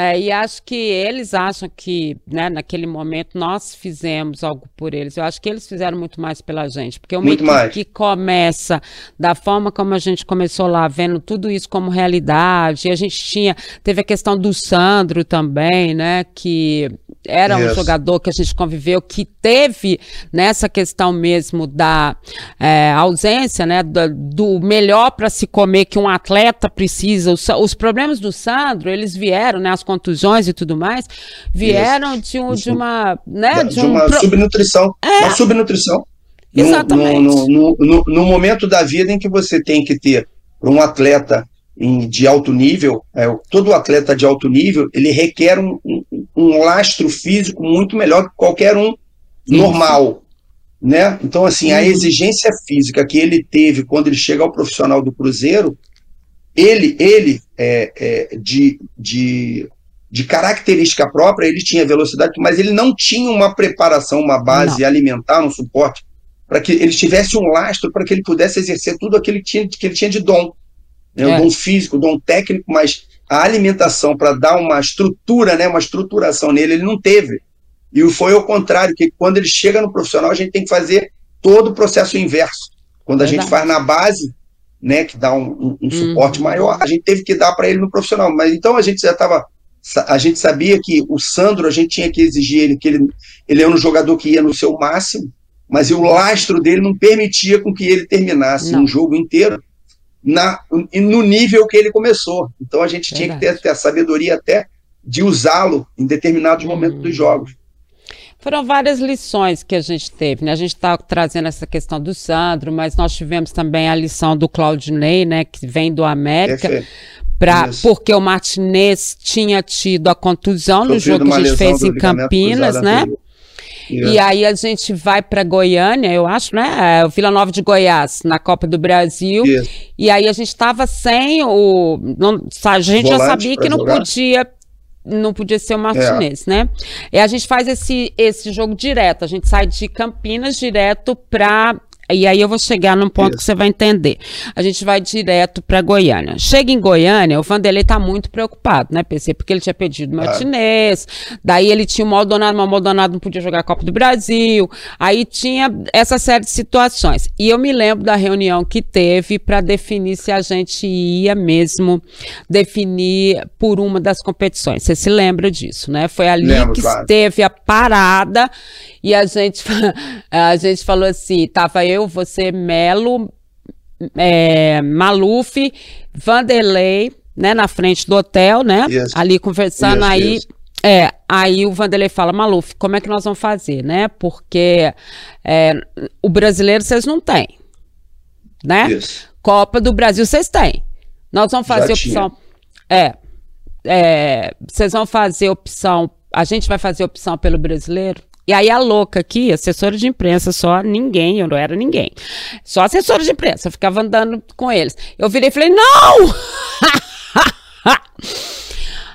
Speaker 2: É, e acho que eles acham que, né, naquele momento nós fizemos algo por eles. Eu acho que eles fizeram muito mais pela gente, porque uma
Speaker 3: Muito mais.
Speaker 2: que começa da forma como a gente começou lá, vendo tudo isso como realidade, e a gente tinha, teve a questão do Sandro também, né, que era um
Speaker 3: Isso.
Speaker 2: jogador que a gente conviveu, que teve nessa questão mesmo da é, ausência, né, do, do melhor para se comer que um atleta precisa. Os, os problemas do Sandro, eles vieram, né, as contusões e tudo mais, vieram de, um, de
Speaker 3: Isso.
Speaker 2: uma, né, de
Speaker 3: de
Speaker 2: um
Speaker 3: uma subnutrição. Uma subnutrição.
Speaker 2: Exatamente.
Speaker 3: No, no, no, no, momento da vida em que você tem que ter um atleta em, de alto nível, é, todo atleta de alto nível, ele requer um, um, um lastro físico muito melhor que qualquer um normal. Né? Então, assim, a uhum. exigência física que ele teve quando ele chega ao profissional do Cruzeiro, ele, ele é, é, de, de, de característica própria, ele tinha velocidade, mas ele não tinha uma preparação, uma base não. alimentar, um suporte, para que ele tivesse um lastro para que ele pudesse exercer tudo aquilo que, tinha, que ele tinha de dom. Né? É. O dom físico, o dom técnico, mas a alimentação para dar uma estrutura, né, uma estruturação nele, ele não teve. E foi ao contrário, que quando ele chega no profissional, a gente tem que fazer todo o processo inverso. Quando a Verdade. gente faz na base, né, que dá um, um, um suporte uhum. maior, a gente teve que dar para ele no profissional. Mas então a gente já estava a gente sabia que o Sandro a gente tinha que exigir ele que ele ele é um jogador que ia no seu máximo, mas o lastro dele não permitia com que ele terminasse não. um jogo inteiro na no nível que ele começou. Então a gente Verdade. tinha que ter, a sabedoria até de usá-lo em determinados uhum. momentos dos jogos.
Speaker 2: Foram várias lições que a gente teve, né? A gente está trazendo essa questão do Sandro, mas nós tivemos também a lição do Claudinei, né? Que vem do América. Pra, porque o Martinez tinha tido a contusão no jogo que a gente fez em Campinas, né? E aí a gente vai para Goiânia, eu acho, né? É, o Vila Nova de Goiás, na Copa do Brasil. E aí a gente estava sem o. Não, a gente Volante já sabia que não jogar. podia não podia ser o Martinez, é. né? E a gente faz esse, esse jogo direto. A gente sai de Campinas direto para e aí eu vou chegar num ponto Isso. que você vai entender. A gente vai direto para Goiânia. Chega em Goiânia, o Vanderlei tá muito preocupado, né, PC? Porque ele tinha pedido Martinez, ah. daí ele tinha o Maldonado, mas o Maldonado não podia jogar a Copa do Brasil. Aí tinha essa série de situações. E eu me lembro da reunião que teve para definir se a gente ia mesmo definir por uma das competições. Você se lembra disso, né? Foi ali Lembro, que claro. teve a parada e a gente, [LAUGHS] a gente falou assim: tava eu, você, Melo, é, Maluf, Vanderlei, né, na frente do hotel, né? Yes. Ali conversando yes, aí. Yes. É, aí o Vanderlei fala, Maluf, como é que nós vamos fazer, né? Porque é, o brasileiro vocês não têm, né? Copa do Brasil vocês têm. Nós vamos fazer opção. É, é, vocês vão fazer opção. A gente vai fazer opção pelo brasileiro? E aí a louca aqui, assessora de imprensa, só ninguém, eu não era ninguém. Só assessora de imprensa, eu ficava andando com eles. Eu virei e falei, não! [LAUGHS]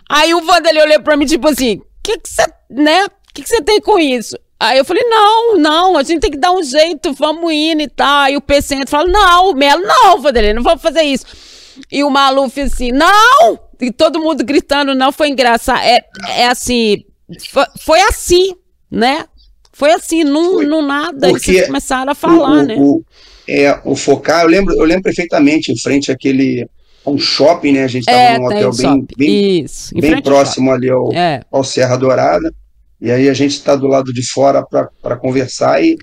Speaker 2: aí o Vanderlei olhou pra mim, tipo assim, que que você, né? O que você tem com isso? Aí eu falei, não, não, a gente tem que dar um jeito, vamos indo e tal. Aí o PC entra e fala, não, Melo, não, Vanderlei, não vamos fazer isso. E o Maluf assim, não! E todo mundo gritando, não, foi engraçado. É, é assim, foi, foi assim, né? Foi assim, num, Foi. num nada, Porque e vocês começaram a falar, o, né?
Speaker 3: O, é, o focar, eu lembro, eu lembro perfeitamente, em frente àquele um shopping, né? A gente estava é, num hotel bem, bem, bem próximo ali ao, é. ao Serra Dourada. E aí a gente está do lado de fora para conversar e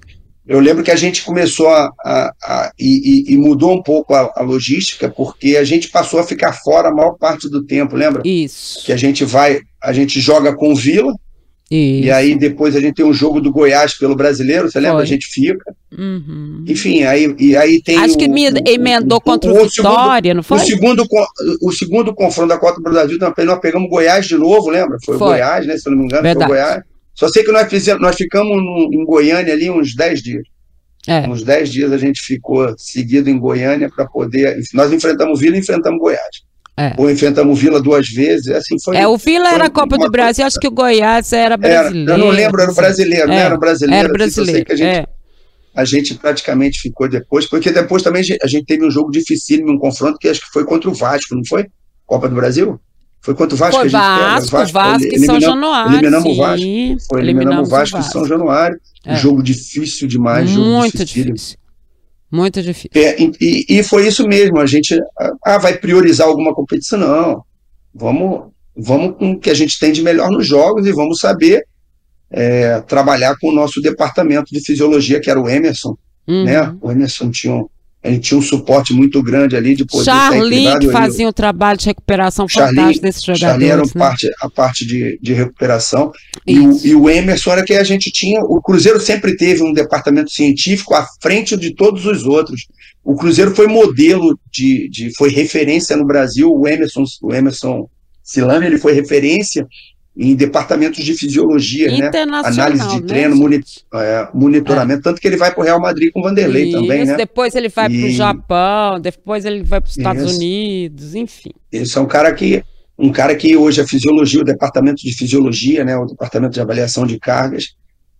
Speaker 3: eu lembro que a gente começou a, a, a e, e, mudou um pouco a, a, logística, porque a gente passou a ficar fora a maior parte do tempo, lembra?
Speaker 2: Isso.
Speaker 3: Que a gente vai, a gente joga com Vila, isso. E aí depois a gente tem um jogo do Goiás pelo brasileiro, você lembra? Foi. A gente fica. Uhum. Enfim, aí, e aí tem.
Speaker 2: Acho o, que me emendou o, contra o, o Vitória, segundo, não foi?
Speaker 3: O segundo, o segundo confronto da Copa do Brasil, nós pegamos Goiás de novo, lembra? Foi, foi. o Goiás, né? Se eu não me engano, Verdade. foi o Goiás. Só sei que nós, fizemos, nós ficamos em Goiânia ali uns 10 dias. É. Uns 10 dias a gente ficou seguido em Goiânia para poder. Nós enfrentamos Vila e enfrentamos Goiás. É. Ou enfrentamos o Vila duas vezes, assim foi.
Speaker 2: É, o Vila era a Copa do Brasil, acho que o Goiás era brasileiro.
Speaker 3: Era, eu não lembro, era o brasileiro, é, não era o brasileiro. Era brasileiro. Assim, que a gente, é. a gente praticamente ficou depois, porque depois também a gente teve um jogo difícil, um confronto que acho que foi contra o Vasco, não foi? Copa do Brasil? Foi contra o Vasco
Speaker 2: foi
Speaker 3: que a gente
Speaker 2: Vasco, Vasco, Vasco e São Januário.
Speaker 3: Eliminamos sim. o Vasco. Foi, eliminamos, eliminamos o Vasco, Vasco e São Januário. É. Um jogo difícil demais,
Speaker 2: Muito difícil. Muito difícil.
Speaker 3: É, e, e, foi isso mesmo, a gente ah, vai priorizar alguma competição, não. Vamos, vamos com o que a gente tem de melhor nos jogos e vamos saber é, trabalhar com o nosso departamento de fisiologia, que era o Emerson. Uhum. Né? O Emerson tinha um, a gente tinha um suporte muito grande ali de poder
Speaker 2: Charlie que fazia um trabalho de recuperação
Speaker 3: Charlie,
Speaker 2: fantástico desses jogadores. Charlie
Speaker 3: era
Speaker 2: né?
Speaker 3: parte, a parte de, de recuperação. E o, e o, Emerson era que a gente tinha. O Cruzeiro sempre teve um departamento científico à frente de todos os outros. O Cruzeiro foi modelo de, de foi referência no Brasil. O Emerson, o Emerson Silame, ele foi referência em departamentos de fisiologia, né? Análise de né, treino, moni é, monitoramento, é. tanto que ele vai para o Real Madrid com o Vanderlei Isso, também, né?
Speaker 2: Depois ele vai e... para o Japão, depois ele vai para os Estados Isso. Unidos, enfim.
Speaker 3: Esse é um cara que um cara que hoje a fisiologia, o departamento de fisiologia, né, o departamento de avaliação de cargas,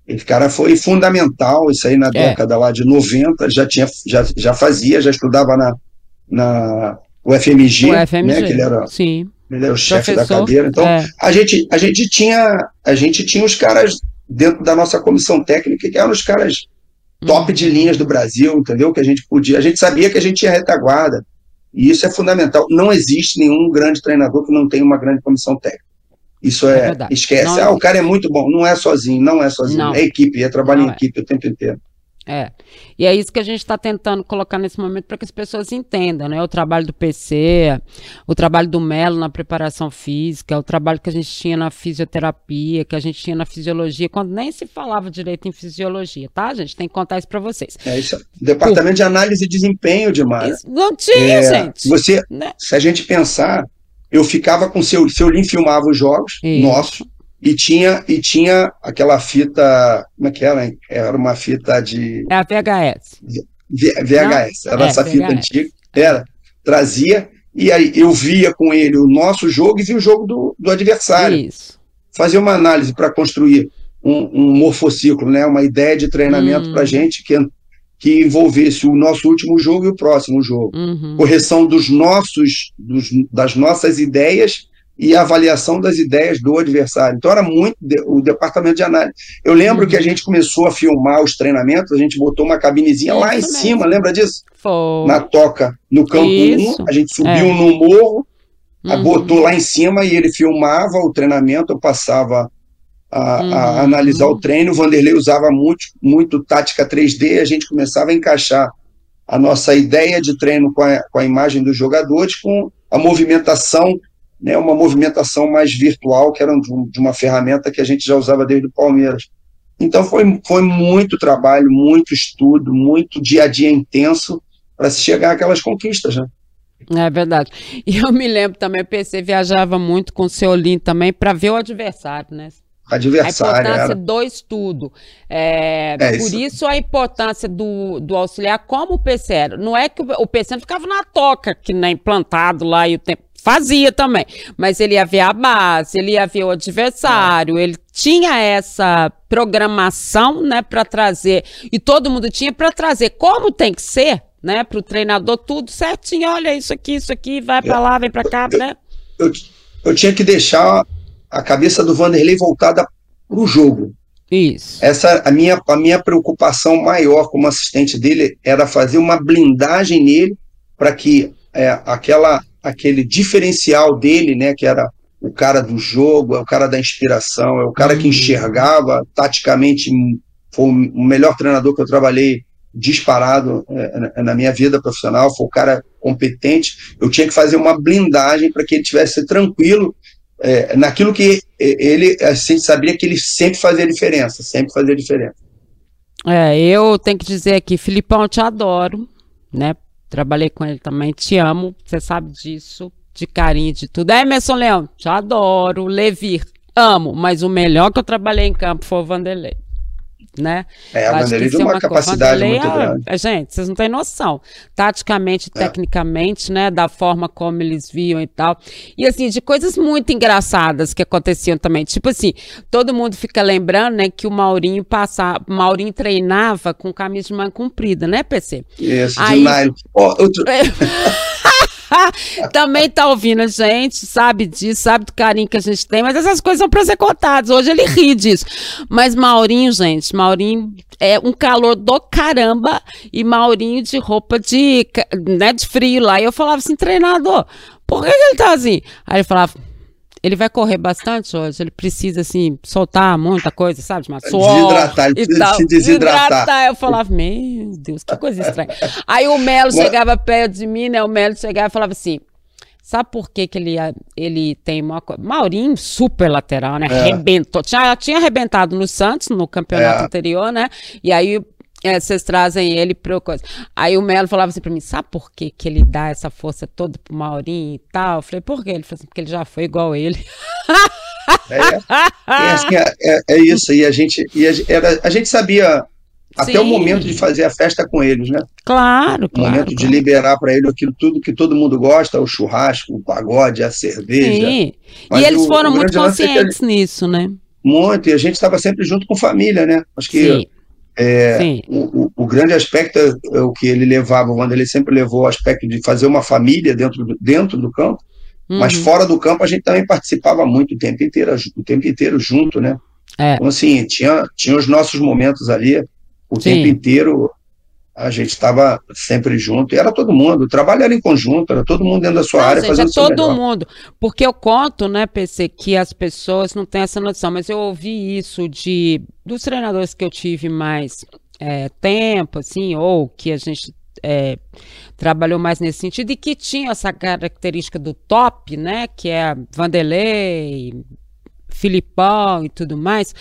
Speaker 3: esse cara foi fundamental, isso aí na é. década lá de 90, já tinha já, já fazia, já estudava na na UFMG, o FMG, né, que ele era
Speaker 2: Sim
Speaker 3: ele é o chefe da cadeira. Então, é. a, gente, a, gente tinha, a gente tinha os caras dentro da nossa comissão técnica, que eram os caras top hum. de linhas do Brasil, entendeu? Que a gente podia. A gente sabia que a gente tinha retaguarda. E isso é fundamental. Não existe nenhum grande treinador que não tenha uma grande comissão técnica. Isso é. é esquece. Não ah, o cara é muito bom. Não é sozinho, não é sozinho. Não. É equipe, é trabalho não em é. equipe o tempo inteiro.
Speaker 2: É. E é isso que a gente está tentando colocar nesse momento para que as pessoas entendam, né? O trabalho do PC, o trabalho do Melo na preparação física, o trabalho que a gente tinha na fisioterapia, que a gente tinha na fisiologia, quando nem se falava direito em fisiologia, tá? A gente tem que contar isso para vocês.
Speaker 3: É isso. Departamento Por... de análise e desempenho, Dimara. Isso
Speaker 2: não tinha, é, gente.
Speaker 3: Você, né? se a gente pensar, eu ficava com seu, seu Lim filmava os jogos isso. nossos e tinha, e tinha aquela fita, como é que era? Hein? Era uma fita de.
Speaker 2: É a VHS.
Speaker 3: V, VHS, Não? era é, essa VHS. fita antiga. Era, trazia, e aí eu via com ele o nosso jogo e via o jogo do, do adversário.
Speaker 2: Isso.
Speaker 3: Fazia uma análise para construir um, um, morfociclo, né? uma ideia de treinamento hum. para gente que, que envolvesse o nosso último jogo e o próximo jogo.
Speaker 2: Uhum.
Speaker 3: Correção dos nossos, dos, das nossas ideias e avaliação das ideias do adversário. Então era muito de, o departamento de análise. Eu lembro uhum. que a gente começou a filmar os treinamentos, a gente botou uma cabinezinha Isso lá em mesmo. cima, lembra disso?
Speaker 2: Foi.
Speaker 3: Na toca, no campo 1, a gente subiu é. no morro, uhum. botou lá em cima e ele filmava o treinamento, eu passava a, uhum. a analisar o treino, o Vanderlei usava muito, muito tática 3D, a gente começava a encaixar a nossa ideia de treino com a, com a imagem dos jogadores, com a movimentação né, uma movimentação mais virtual, que era de uma ferramenta que a gente já usava desde o Palmeiras. Então foi, foi muito trabalho, muito estudo, muito dia a dia intenso para se chegar àquelas conquistas, né?
Speaker 2: É verdade. E eu me lembro também, o PC viajava muito com o Seolim também para ver o adversário, né?
Speaker 3: Adversário.
Speaker 2: A importância era. do estudo. É, é por isso. isso. a importância do, do auxiliar como o PC era. Não é que o, o PC não ficava na toca, que nem plantado lá e o tempo Fazia também, mas ele ia ver a base, ele ia ver o adversário, ele tinha essa programação, né, para trazer, e todo mundo tinha para trazer como tem que ser, né, para o treinador tudo certinho, olha isso aqui, isso aqui, vai para lá, vem para cá,
Speaker 3: eu,
Speaker 2: né?
Speaker 3: Eu, eu tinha que deixar a cabeça do Vanderlei voltada para o jogo.
Speaker 2: Isso.
Speaker 3: Essa a minha a minha preocupação maior como assistente dele era fazer uma blindagem nele para que é, aquela aquele diferencial dele, né, que era o cara do jogo, é o cara da inspiração, é o cara que uhum. enxergava taticamente, foi o melhor treinador que eu trabalhei disparado é, na minha vida profissional, foi o cara competente, eu tinha que fazer uma blindagem para que ele tivesse tranquilo é, naquilo que ele, a gente sabia que ele sempre fazia diferença, sempre fazia diferença.
Speaker 2: É, eu tenho que dizer aqui, Filipão, eu te adoro, né, Trabalhei com ele também, te amo, você sabe disso, de carinho, de tudo. É, Emerson Leão, te adoro. Levir, amo, mas o melhor que eu trabalhei em campo foi o Vanderlei né?
Speaker 3: É, a Vanderlei de uma, uma capacidade muito é, grande.
Speaker 2: É, gente, vocês não têm noção. Taticamente, é. tecnicamente, né? Da forma como eles viam e tal. E assim, de coisas muito engraçadas que aconteciam também. Tipo assim, todo mundo fica lembrando, né? Que o Maurinho passava, Maurinho treinava com camisa de manga comprida, né, PC?
Speaker 3: Isso, Aí... de nylon. Oh, outro... [LAUGHS] [LAUGHS]
Speaker 2: Também tá ouvindo a gente, sabe disso, sabe do carinho que a gente tem, mas essas coisas são para ser contadas. Hoje ele ri disso. Mas Maurinho, gente, Maurinho é um calor do caramba e Maurinho de roupa de, né, de frio lá. E eu falava assim, treinador, por que, que ele tá assim? Aí ele falava, ele vai correr bastante hoje, ele precisa, assim, soltar muita coisa, sabe? Mas suor
Speaker 3: Desidratar, ele precisa
Speaker 2: tal.
Speaker 3: se desidratar.
Speaker 2: Eu falava, meu Deus, que coisa estranha. Aí o Melo chegava perto de mim, né? O Melo chegava e falava assim, sabe por que que ele, ele tem uma coisa... Maurinho, super lateral, né?
Speaker 3: É.
Speaker 2: Arrebentou. Tinha, tinha arrebentado no Santos, no campeonato
Speaker 3: É.
Speaker 2: anterior, né? E aí... é, vocês trazem ele pra coisa. Aí o Melo falava assim pra mim: sabe por que, que ele dá essa força toda pro Maurinho e tal? Eu falei: por quê? Ele falou assim: porque ele já foi igual ele.
Speaker 3: É, é, assim, é, é- é isso. E a gente, e a, era- a gente sabia até o
Speaker 2: Sim.
Speaker 3: momento de fazer a festa com eles, né?
Speaker 2: Claro,
Speaker 3: O
Speaker 2: claro.
Speaker 3: momento de liberar para ele aquilo tudo que todo mundo gosta, o churrasco, o pagode, a cerveja.
Speaker 2: Sim.
Speaker 3: Mas
Speaker 2: E eles
Speaker 3: o-
Speaker 2: foram
Speaker 3: o
Speaker 2: muito
Speaker 3: é
Speaker 2: conscientes nisso, né?
Speaker 3: Muito, e a gente estava sempre junto com família, né? Acho que
Speaker 2: Sim.
Speaker 3: É, o, o- o grande aspecto é, é o que ele levava, o Vanderlei sempre levou o aspecto de fazer uma família dentro do, dentro do campo, mas
Speaker 2: Uhum.
Speaker 3: fora do campo a gente também participava muito o tempo inteiro, o tempo inteiro junto, né?
Speaker 2: É.
Speaker 3: Então, assim, tinha, tinha os nossos momentos ali, o
Speaker 2: Sim.
Speaker 3: tempo inteiro a gente estava sempre junto, e era todo mundo, o trabalho era em conjunto, era todo mundo dentro da sua
Speaker 2: Não,
Speaker 3: área
Speaker 2: gente,
Speaker 3: fazendo
Speaker 2: é todo
Speaker 3: melhor.
Speaker 2: mundo. Porque eu conto, né, PC, que as pessoas não têm essa noção, mas eu ouvi isso de dos treinadores que eu tive mais é, tempo, assim, ou que a gente é, trabalhou mais nesse sentido, e que tinha essa característica do top, né, que é Vanderlei, Filipão e tudo mais,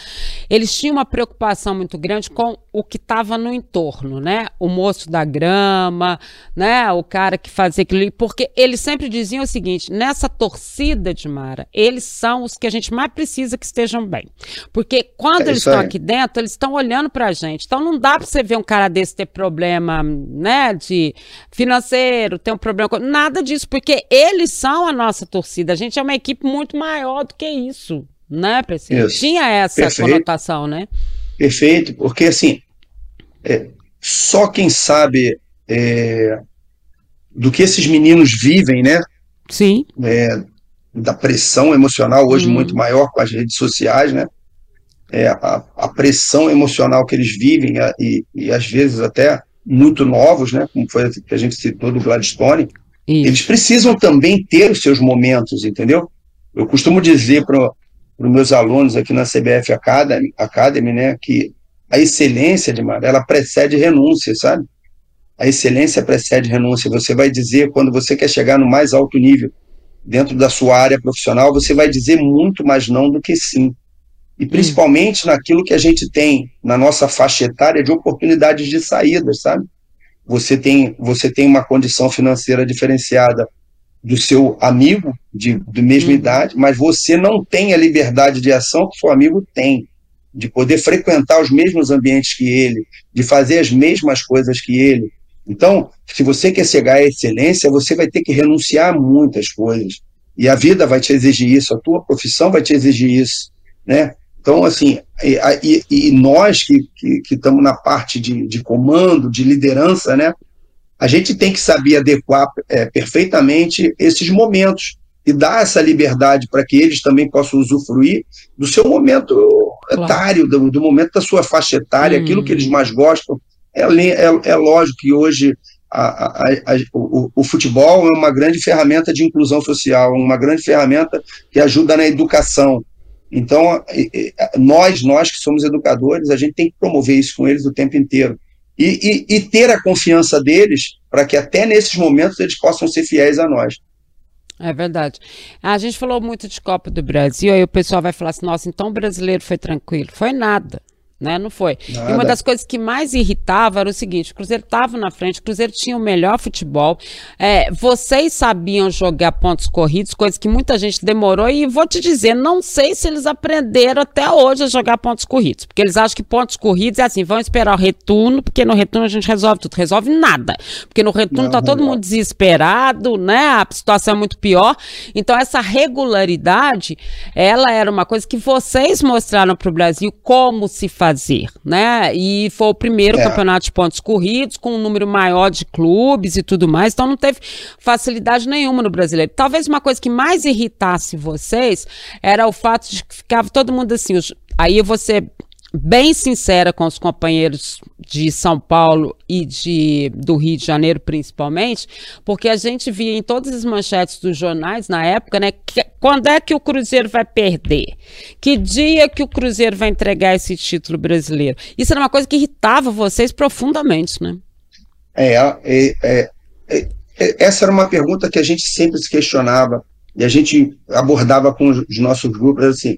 Speaker 2: eles tinham uma preocupação muito grande com o que estava no entorno, né? O moço da grama, né? O cara que fazia aquilo, porque eles sempre diziam o seguinte: nessa torcida de Mara, eles são os que a gente mais precisa que estejam bem, porque quando
Speaker 3: É
Speaker 2: eles estão aqui dentro, eles estão olhando para a gente. Então não dá para você ver um cara desse ter problema, né? De financeiro, ter um problema com nada disso, porque eles são a nossa torcida. A gente é uma equipe muito maior do que isso, né, PC?
Speaker 3: Isso.
Speaker 2: Tinha essa
Speaker 3: Perfeito.
Speaker 2: conotação, né?
Speaker 3: Perfeito, porque assim, é, só quem sabe é, do que esses meninos vivem, né?
Speaker 2: Sim.
Speaker 3: é, da pressão emocional hoje
Speaker 2: Hum.
Speaker 3: muito maior com as redes sociais, né? É, a, a pressão emocional que eles vivem a- e, e às vezes até muito novos, né? Como foi que a gente citou do Gladstone,
Speaker 2: Isso.
Speaker 3: eles precisam também ter os seus momentos, entendeu? Eu costumo dizer para os meus alunos aqui na CBF Academy, Academy, né, que a excelência de Mara, ela precede renúncia, sabe? A excelência precede renúncia. Você vai dizer, quando você quer chegar no mais alto nível dentro da sua área profissional, você vai dizer muito mais não do que sim. E principalmente naquilo que a gente tem na nossa faixa etária de oportunidades de saídas, sabe? Você tem, você tem uma condição financeira diferenciada do seu amigo de, de mesma
Speaker 2: Uhum.
Speaker 3: idade, mas você não tem a liberdade de ação que seu amigo tem, de poder frequentar os mesmos ambientes que ele, de fazer as mesmas coisas que ele. Então, se você quer chegar à excelência, você vai ter que renunciar a muitas coisas. E a vida vai te exigir isso, a tua profissão vai te exigir isso, né? Então, assim, e, e- e nós que estamos na parte de, de comando, de liderança, né? A gente tem que saber adequar é, perfeitamente esses momentos e dar essa liberdade para que eles também possam usufruir do seu momento
Speaker 2: Claro.
Speaker 3: etário, do, do momento da sua faixa etária,
Speaker 2: Hum.
Speaker 3: aquilo que eles mais gostam. É, é, é lógico que hoje a- a- a- o, o futebol é uma grande ferramenta de inclusão social, uma grande ferramenta que ajuda na educação. Então, nós, nós que somos educadores, a gente tem que promover isso com eles o tempo inteiro. E, e- e ter a confiança deles para que até nesses momentos eles possam ser fiéis a nós.
Speaker 2: É verdade. A gente falou muito de Copa do Brasil, aí o pessoal vai falar assim, nossa, então o brasileiro foi tranquilo. Foi nada. Né? Não foi. E uma
Speaker 3: Nada.
Speaker 2: das coisas que mais irritava era o seguinte: o Cruzeiro estava na frente, o Cruzeiro tinha o melhor futebol. É, vocês sabiam jogar pontos corridos, coisa que muita gente demorou, e vou te dizer, não sei se eles aprenderam até hoje a jogar pontos corridos. Porque eles acham que pontos corridos é assim, vão esperar o retorno, porque no retorno a gente resolve tudo. Resolve nada. Porque no retorno
Speaker 3: Não,
Speaker 2: tá todo
Speaker 3: resolve.
Speaker 2: mundo desesperado, né? A situação é muito pior. Então, essa regularidade, ela era uma coisa que vocês mostraram para o Brasil como se fazer, né? E foi o primeiro
Speaker 3: É.
Speaker 2: campeonato de pontos corridos, com um número maior de clubes e tudo mais. Então, não teve facilidade nenhuma no brasileiro. Talvez uma coisa que mais irritasse vocês era o fato de que ficava todo mundo assim. os- Aí eu vou ser bem sincera com os companheiros de São Paulo e de, do Rio de Janeiro, principalmente, porque a gente via em todas as manchetes dos jornais na época, né, que- quando é que o Cruzeiro vai perder? Que dia que o Cruzeiro vai entregar esse título brasileiro? Isso era uma coisa que irritava vocês profundamente, né?
Speaker 3: É, é, é, é, essa era uma pergunta que a gente sempre se questionava e a gente abordava com os nossos grupos assim: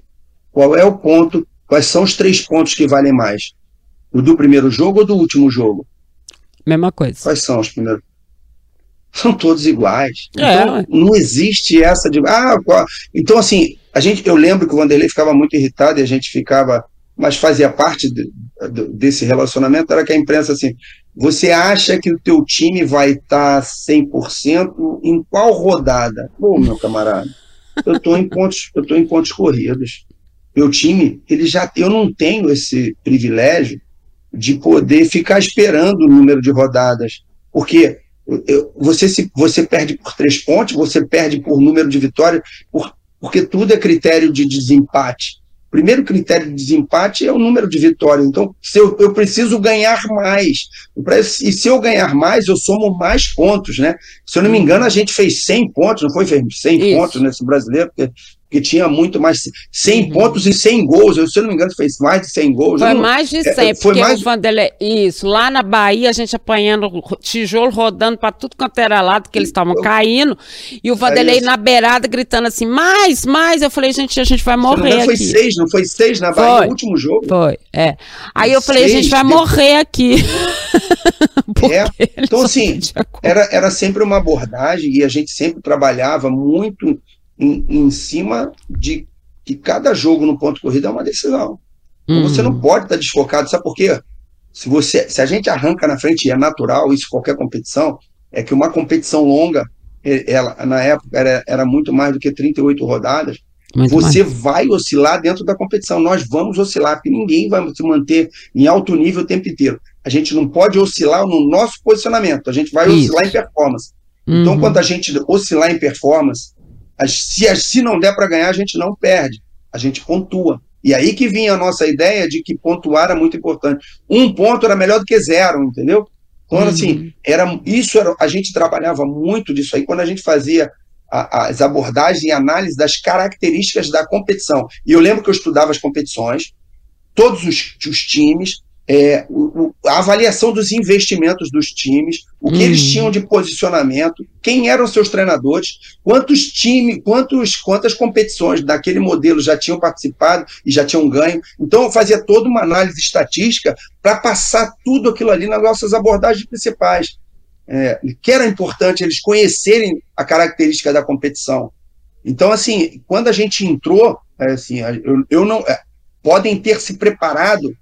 Speaker 3: qual é o ponto, quais são os três pontos que valem mais? O do primeiro jogo ou do último jogo?
Speaker 2: Mesma coisa.
Speaker 3: Quais são os primeiros? São todos iguais.
Speaker 2: É.
Speaker 3: Então, não existe essa de. Ah, qual... Então, assim, a gente, eu lembro que o Vanderlei ficava muito irritado e a gente ficava. Mas fazia parte de, de, desse relacionamento, era que a imprensa assim. Você acha que o teu time vai estar tá 100% em qual rodada? Pô, meu camarada, eu estou em pontos, eu tô em pontos corridos. Meu time, ele já, eu não tenho esse privilégio de poder ficar esperando o número de rodadas, porque você, se, você perde por três pontos, você perde por número de vitórias, por, porque tudo é critério de desempate. O primeiro critério de desempate é o número de vitórias. Então, se eu, eu preciso ganhar mais. E se eu ganhar mais, eu somo mais pontos, né? Se eu não me engano, a gente fez 100 pontos, não foi, 100 Isso. pontos nesse brasileiro, porque que tinha muito mais 100 uhum. pontos e 100 gols. Eu, se eu não me engano, fez mais de 100 gols.
Speaker 2: Foi não, mais de 100, é, foi mais... o Vanderlei, isso, lá na Bahia, a gente apanhando tijolo rodando para tudo quanto era lado, que eles estavam caindo, e o Vanderlei é na beirada gritando assim, mais, mais. Eu falei, gente, a gente vai morrer
Speaker 3: não,
Speaker 2: foi
Speaker 3: aqui. Foi seis, não foi seis na Bahia, foi, o último jogo?
Speaker 2: Foi, é. Aí eu falei, a gente vai depois... morrer aqui. [LAUGHS]
Speaker 3: é, então assim, era, era sempre uma abordagem e a gente sempre trabalhava muito em, em cima de que cada jogo no ponto corrido é uma decisão. Então, você não uhum. pode estar desfocado, sabe por quê? Se, você, se a gente arranca na frente, e é natural isso qualquer competição, é que uma competição longa, ela, na época era, era muito mais do que 38 rodadas, muito você mais. vai oscilar dentro da competição. Nós vamos oscilar, porque ninguém vai se manter em alto nível o tempo inteiro. A gente não pode oscilar no nosso posicionamento, a gente vai Isso. oscilar em performance. Então, uhum. Então, quando a gente oscilar em performance, se, se não der para ganhar, a gente não perde, a gente pontua. E aí que vinha a nossa ideia de que pontuar era muito importante. Um ponto era melhor do que zero, entendeu? Então, uhum. assim, era, isso era, a gente trabalhava muito disso aí quando a gente fazia a, as abordagens e análise das características da competição. E eu lembro que eu estudava as competições, todos os, os times, é, o, a avaliação dos investimentos dos times, o que eles uhum. tinham de posicionamento, quem eram seus treinadores, quantos times, quantos, quantas competições daquele modelo já tinham participado e já tinham ganho. Então eu fazia toda uma análise estatística para passar tudo aquilo ali nas nossas abordagens principais. É, que era importante eles conhecerem a característica da competição. Então, assim, quando a gente entrou, é, assim, eu, eu não. É, podem ter se preparado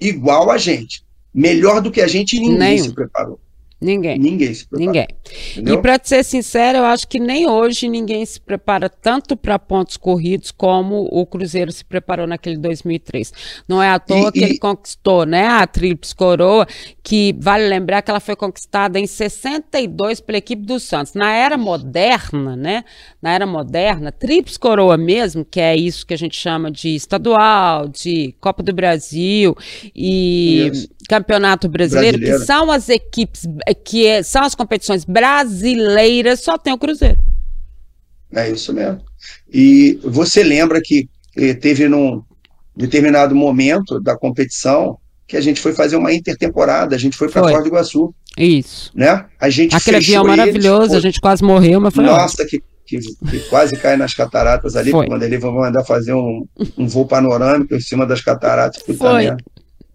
Speaker 3: igual a gente. Melhor do que a gente, ninguém Nenhum. se preparou.
Speaker 2: Ninguém.
Speaker 3: Ninguém se prepara.
Speaker 2: Ninguém. Entendeu? E para ser sincero, eu acho que nem hoje ninguém se prepara tanto para pontos corridos como o Cruzeiro se preparou naquele 2003. Não é à toa e, que e... ele conquistou, né, a Tríplice Coroa, que vale lembrar que ela foi conquistada em 62 pela equipe do Santos. Na era moderna, né, na era moderna, Tríplice Coroa mesmo, que é isso que a gente chama de estadual, de Copa do Brasil e. Campeonato Brasileiro, Brasileiro, que são as equipes que é, são as competições brasileiras, só tem o Cruzeiro.
Speaker 3: É isso mesmo. E você lembra que eh, teve num determinado momento da competição que a gente foi fazer uma intertemporada, a gente foi para Foz do Iguaçu.
Speaker 2: Isso.
Speaker 3: Né? A gente
Speaker 2: Aquele avião maravilhoso, a gente quase morreu, mas foi
Speaker 3: Nossa, que, que, que, quase cai nas cataratas ali, foi. quando eles vão mandar fazer um, um voo panorâmico em cima das cataratas. Puta foi. Merda.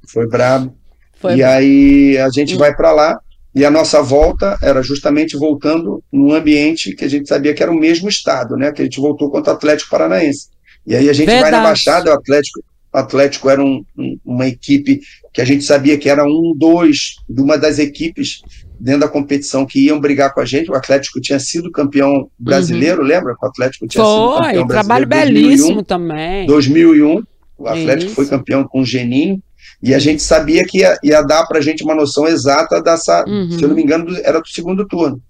Speaker 3: Foi brabo. Foi e bom. aí a gente hum. vai para lá e a nossa volta era justamente voltando num ambiente que a gente sabia que era o mesmo estado, né? Que a gente voltou contra o Atlético Paranaense. E aí a gente Verdade. vai na Baixada, o Atlético, o Atlético era um, um, uma equipe que a gente sabia que era um, dois de uma das equipes dentro da competição que iam brigar com a gente. O Atlético tinha sido campeão brasileiro, uhum. lembra? O Atlético tinha
Speaker 2: foi, sido campeão brasileiro. Trabalho 2001, belíssimo também.
Speaker 3: 2001, o Atlético Isso. foi campeão com o Geninho. E a gente sabia que ia, ia dar para a gente uma noção exata dessa, uhum. se eu não me engano, era do segundo turno.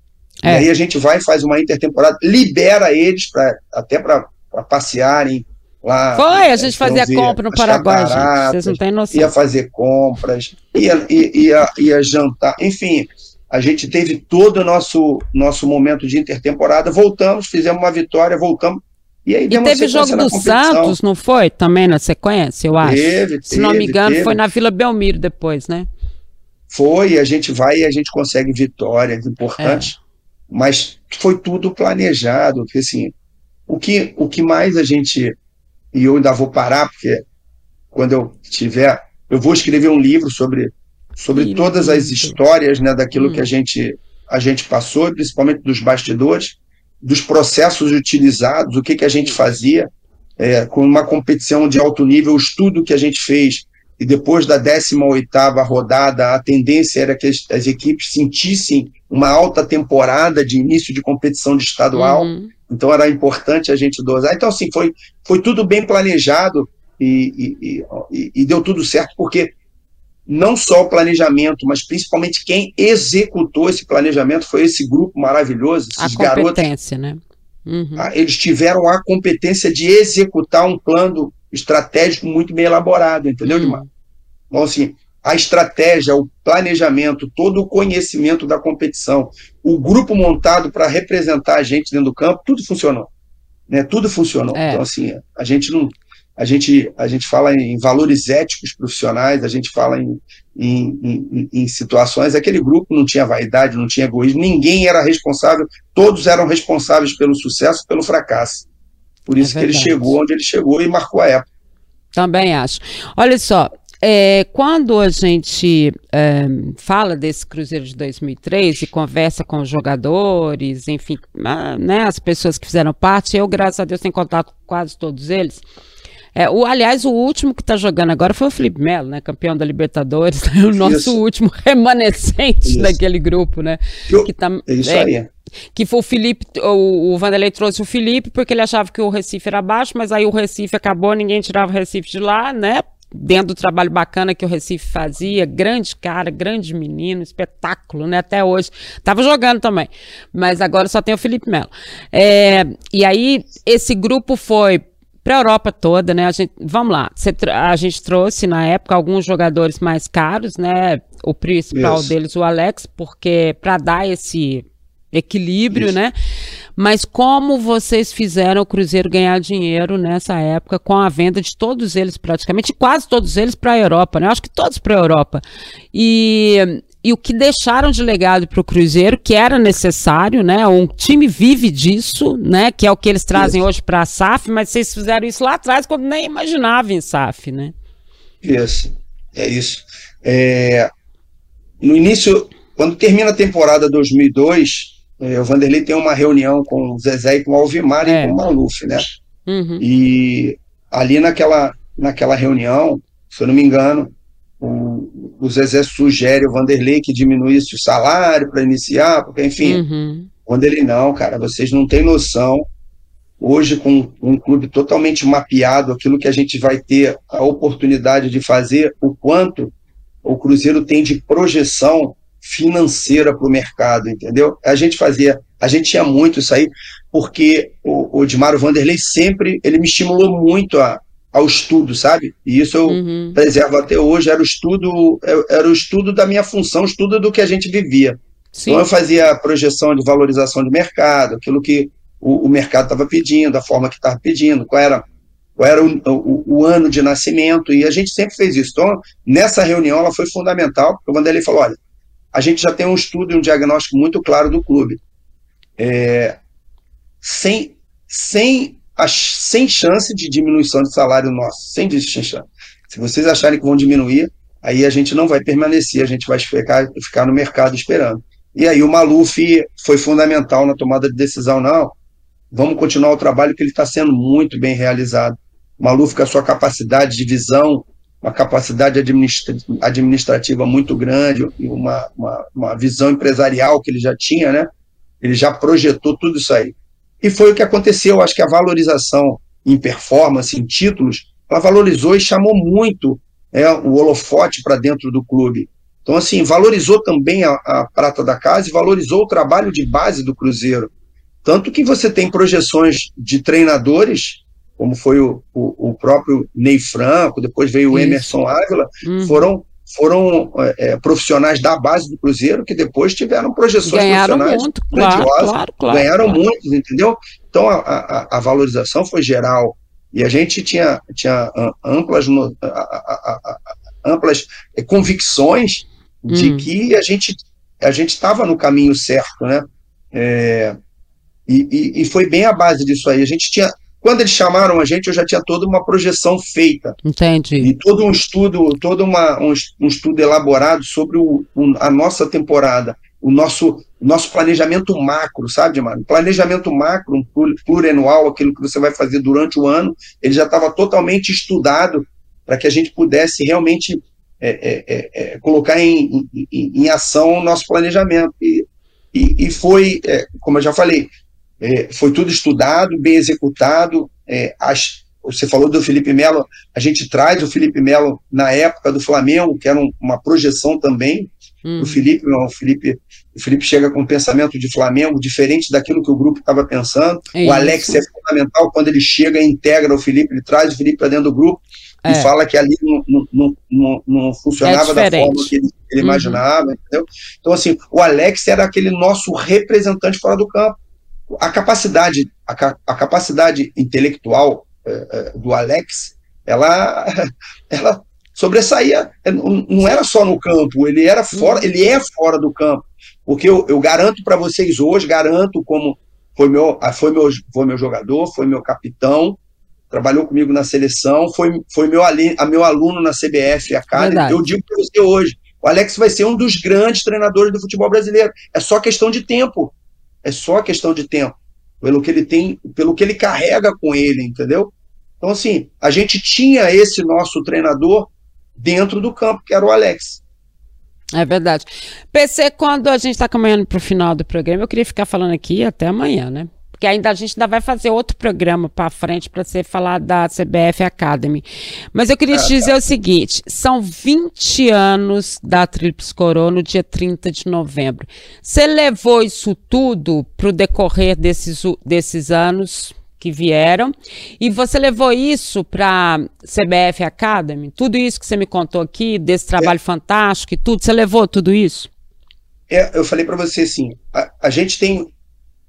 Speaker 3: É. E aí a gente vai, faz uma intertemporada, libera eles pra, até para passearem lá.
Speaker 2: Foi, a gente fazia compra no Paraguai, gente. Vocês não têm noção.
Speaker 3: Ia fazer compras, ia, ia, ia, ia jantar, enfim. A gente teve todo o nosso, nosso momento de intertemporada, voltamos, fizemos uma vitória, voltamos
Speaker 2: E, aí e teve jogo do Santos, não foi? Também na sequência, eu acho. Teve, Se não me engano, teve. foi na Vila Belmiro depois, né?
Speaker 3: Foi, a gente vai e a gente consegue vitórias importantes, é. mas foi tudo planejado, porque assim, o que, o que mais a gente, e eu ainda vou parar, porque quando eu tiver, eu vou escrever um livro sobre, sobre todas as histórias né, daquilo hum. que a gente, a gente passou, principalmente dos bastidores, dos processos utilizados, o que, que a gente fazia é, com uma competição de alto nível, o estudo que a gente fez, e depois da 18ª rodada, a tendência era que as, as, equipes sentissem uma alta temporada de início de competição de estadual, uhum. então era importante a gente dosar. Então, assim, foi, foi tudo bem planejado e, e, e, e deu tudo certo, porque não só o planejamento, mas principalmente quem executou esse planejamento foi esse grupo maravilhoso, esses
Speaker 2: a competência, garotos. né?
Speaker 3: Uhum. Ah, eles tiveram a competência de executar um plano estratégico muito bem elaborado, entendeu, uhum. Dimar? Então, assim, a estratégia, o planejamento, todo o conhecimento da competição, o grupo montado para representar a gente dentro do campo, tudo funcionou. Né? Tudo funcionou. É. Então, assim, a gente não, a gente, a gente fala em valores éticos profissionais, a gente fala em, em, em, em, situações. Aquele grupo não tinha vaidade, não tinha egoísmo, ninguém era responsável, todos eram responsáveis pelo sucesso, pelo fracasso. Por isso é que ele chegou onde ele chegou e marcou a época.
Speaker 2: Também acho. Olha só, é, quando a gente é, fala desse Cruzeiro de 2003 e conversa com os jogadores, enfim, né, as pessoas que fizeram parte, eu, graças a Deus, tenho contato com quase todos eles. É, o, aliás, o último que está jogando agora foi o Felipe Melo, né? Campeão da Libertadores, [LAUGHS] o nosso isso. último remanescente isso. daquele grupo, né?
Speaker 3: Eu, que tá, isso é, aí.
Speaker 2: Que foi o Felipe, o, o Vanderlei trouxe o Felipe porque ele achava que o Recife era baixo, mas aí o Recife acabou, ninguém tirava o Recife de lá, né? dentro do trabalho bacana que o Recife fazia, grande cara, grande menino, espetáculo, né? Até hoje. Tava jogando também, mas agora só tem o Felipe Melo. É, e aí, esse grupo foi para a Europa toda, né? A gente, vamos lá, a gente trouxe na época alguns jogadores mais caros, né? O principal yes. deles, o Alex, porque para dar esse equilíbrio, Isso. né? Mas como vocês fizeram o Cruzeiro ganhar dinheiro nessa época com a venda de todos eles, praticamente, quase todos eles para a Europa, né? Acho que todos para a Europa. E e o que deixaram de legado para o Cruzeiro, que era necessário, né? Um time vive disso, né? Que é o que eles trazem isso. hoje para a SAF, mas vocês fizeram isso lá atrás quando nem imaginavam em SAF, né?
Speaker 3: Isso, é isso. É, no início, quando termina a temporada 2002, é, o Vanderlei tem uma reunião com o Zezé e com o Alvimar é. e com o Maluf, né? Uhum. E ali naquela, naquela reunião, se eu não me engano, o, o Zezé sugere o Vanderlei que diminuísse o salário para iniciar, porque, enfim, uhum. Vanderlei, não, cara, vocês não têm noção. Hoje, com um clube totalmente mapeado, aquilo que a gente vai ter a oportunidade de fazer, o quanto o Cruzeiro tem de projeção financeira para o mercado, entendeu? A gente fazia, a gente tinha muito isso aí, porque o, o Dimaro Vanderlei sempre, ele me estimulou muito a, ao estudo, sabe? E isso eu uhum. preservo até hoje, era o estudo, era o estudo da minha função, estudo do que a gente vivia. Sim. Então eu fazia a projeção de valorização de mercado, aquilo que o, o mercado estava pedindo, a forma que estava pedindo, qual era, qual era o, o, o, ano de nascimento, e a gente sempre fez isso. Então, nessa reunião ela foi fundamental, porque o Vanderlei falou, olha, a gente já tem um estudo e um diagnóstico muito claro do clube. É, sem, sem sem chance de diminuição de salário nosso, sem chance. Se vocês acharem que vão diminuir, aí a gente não vai permanecer, a gente vai ficar, ficar no mercado esperando. E aí o Maluf foi fundamental na tomada de decisão, não, vamos continuar o trabalho que ele está sendo muito bem realizado. O Maluf com a sua capacidade de visão, uma capacidade administra administrativa muito grande, uma, uma, uma visão empresarial que ele já tinha, né? Ele já projetou tudo isso aí. E foi o que aconteceu. Acho que a valorização em performance, em títulos, ela valorizou e chamou muito é, o holofote para dentro do clube. Então, assim, valorizou também a, a, prata da casa e valorizou o trabalho de base do Cruzeiro. Tanto que você tem projeções de treinadores, como foi o, o, o próprio Ney Franco, depois veio o Emerson Ávila, uhum. foram, foram é, profissionais da base do Cruzeiro que depois tiveram projeções
Speaker 2: ganharam
Speaker 3: profissionais
Speaker 2: muito, claro, claro, claro,
Speaker 3: ganharam
Speaker 2: claro.
Speaker 3: muitos, entendeu? Então a, a, a, valorização foi geral e a gente tinha, tinha amplas, amplas convicções de hum. que a gente a gente estava no caminho certo, né? É, e, e, e, foi bem a base disso aí. A gente tinha, quando eles chamaram a gente, eu já tinha toda uma projeção feita.
Speaker 2: Entendi.
Speaker 3: E todo um estudo, todo uma, um, um estudo elaborado sobre o, o, a nossa temporada, o nosso, nosso planejamento macro, sabe, Mano? Planejamento macro, um plurianual, aquilo que você vai fazer durante o ano, ele já estava totalmente estudado para que a gente pudesse realmente é, é, é, é colocar em, em, em, ação o nosso planejamento. E, e, e foi, é, como eu já falei, é, foi tudo estudado, bem executado. As, você falou do Felipe Melo, a gente traz o Felipe Melo na época do Flamengo, que era um, uma projeção também hum. do Felipe, o Felipe. O Felipe chega com um pensamento de Flamengo diferente daquilo que o grupo estava pensando. o Alex é fundamental quando ele chega e integra o Felipe, ele traz o Felipe para dentro do grupo é. e fala que ali não, não, não, não funcionava é da forma que ele, ele uhum. imaginava, entendeu? Então, assim, o Alex era aquele nosso representante fora do campo. A capacidade, a, a capacidade intelectual é, é do Alex, ela, [LAUGHS] ela sobressaía, não era só no campo, ele era fora, uhum. ele é fora do campo. Porque eu, eu garanto para vocês hoje, garanto como foi meu, foi meu, foi meu jogador, foi meu capitão, trabalhou comigo na seleção, foi, foi meu, ali, a meu aluno na CBF Academy. Eu digo para você hoje, o Alex vai ser um dos grandes treinadores do futebol brasileiro. É só questão de tempo. É só questão de tempo. Pelo que ele tem, pelo que ele carrega com ele, entendeu? Então, assim, a gente tinha esse nosso treinador dentro do campo, que era o Alex.
Speaker 2: É verdade. PC, quando a gente está caminhando para o final do programa, eu queria ficar falando aqui até amanhã, né? Porque ainda a gente ainda vai fazer outro programa para frente para ser falar da CBF Academy. Mas eu queria te dizer o seguinte: são 20 anos da Trips Coroa no dia 30 de novembro. Você levou isso tudo para o decorrer desses, desses anos que vieram e você levou isso para CBF Academy? Tudo isso que você me contou aqui, desse trabalho é. fantástico e tudo, você levou tudo isso?
Speaker 3: É, eu falei para você assim, a, a gente tem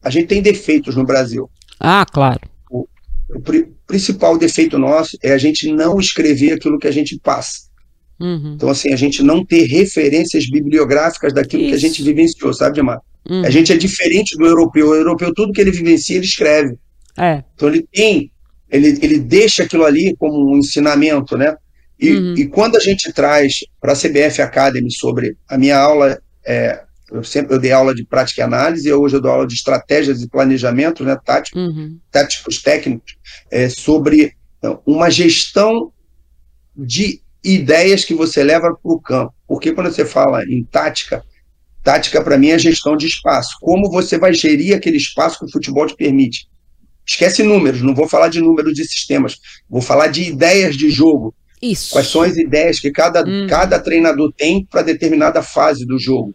Speaker 3: a gente tem defeitos no Brasil.
Speaker 2: Ah, claro.
Speaker 3: O, o pri, principal defeito nosso é a gente não escrever aquilo que a gente passa. Uhum. Então, assim, a gente não ter referências bibliográficas daquilo Isso. que a gente vivenciou, sabe, Demar? Uhum. A gente é diferente do europeu. O europeu, tudo que ele vivencia, ele escreve.
Speaker 2: É.
Speaker 3: Então, ele tem, ele, ele deixa aquilo ali como um ensinamento, né? E, uhum. e quando a gente traz para a CBF Academy sobre a minha aula é, eu sempre eu dei aula de prática e análise, e hoje eu dou aula de estratégias e planejamento, né, tático, uhum. táticos técnicos, é, sobre é, uma gestão de ideias que você leva para o campo. Porque quando você fala em tática, tática para mim é gestão de espaço. Como você vai gerir aquele espaço que o futebol te permite? Esquece números, não vou falar de números de sistemas, vou falar de ideias de jogo.
Speaker 2: Isso.
Speaker 3: Quais são as ideias que cada, hum. cada treinador tem para determinada fase do jogo?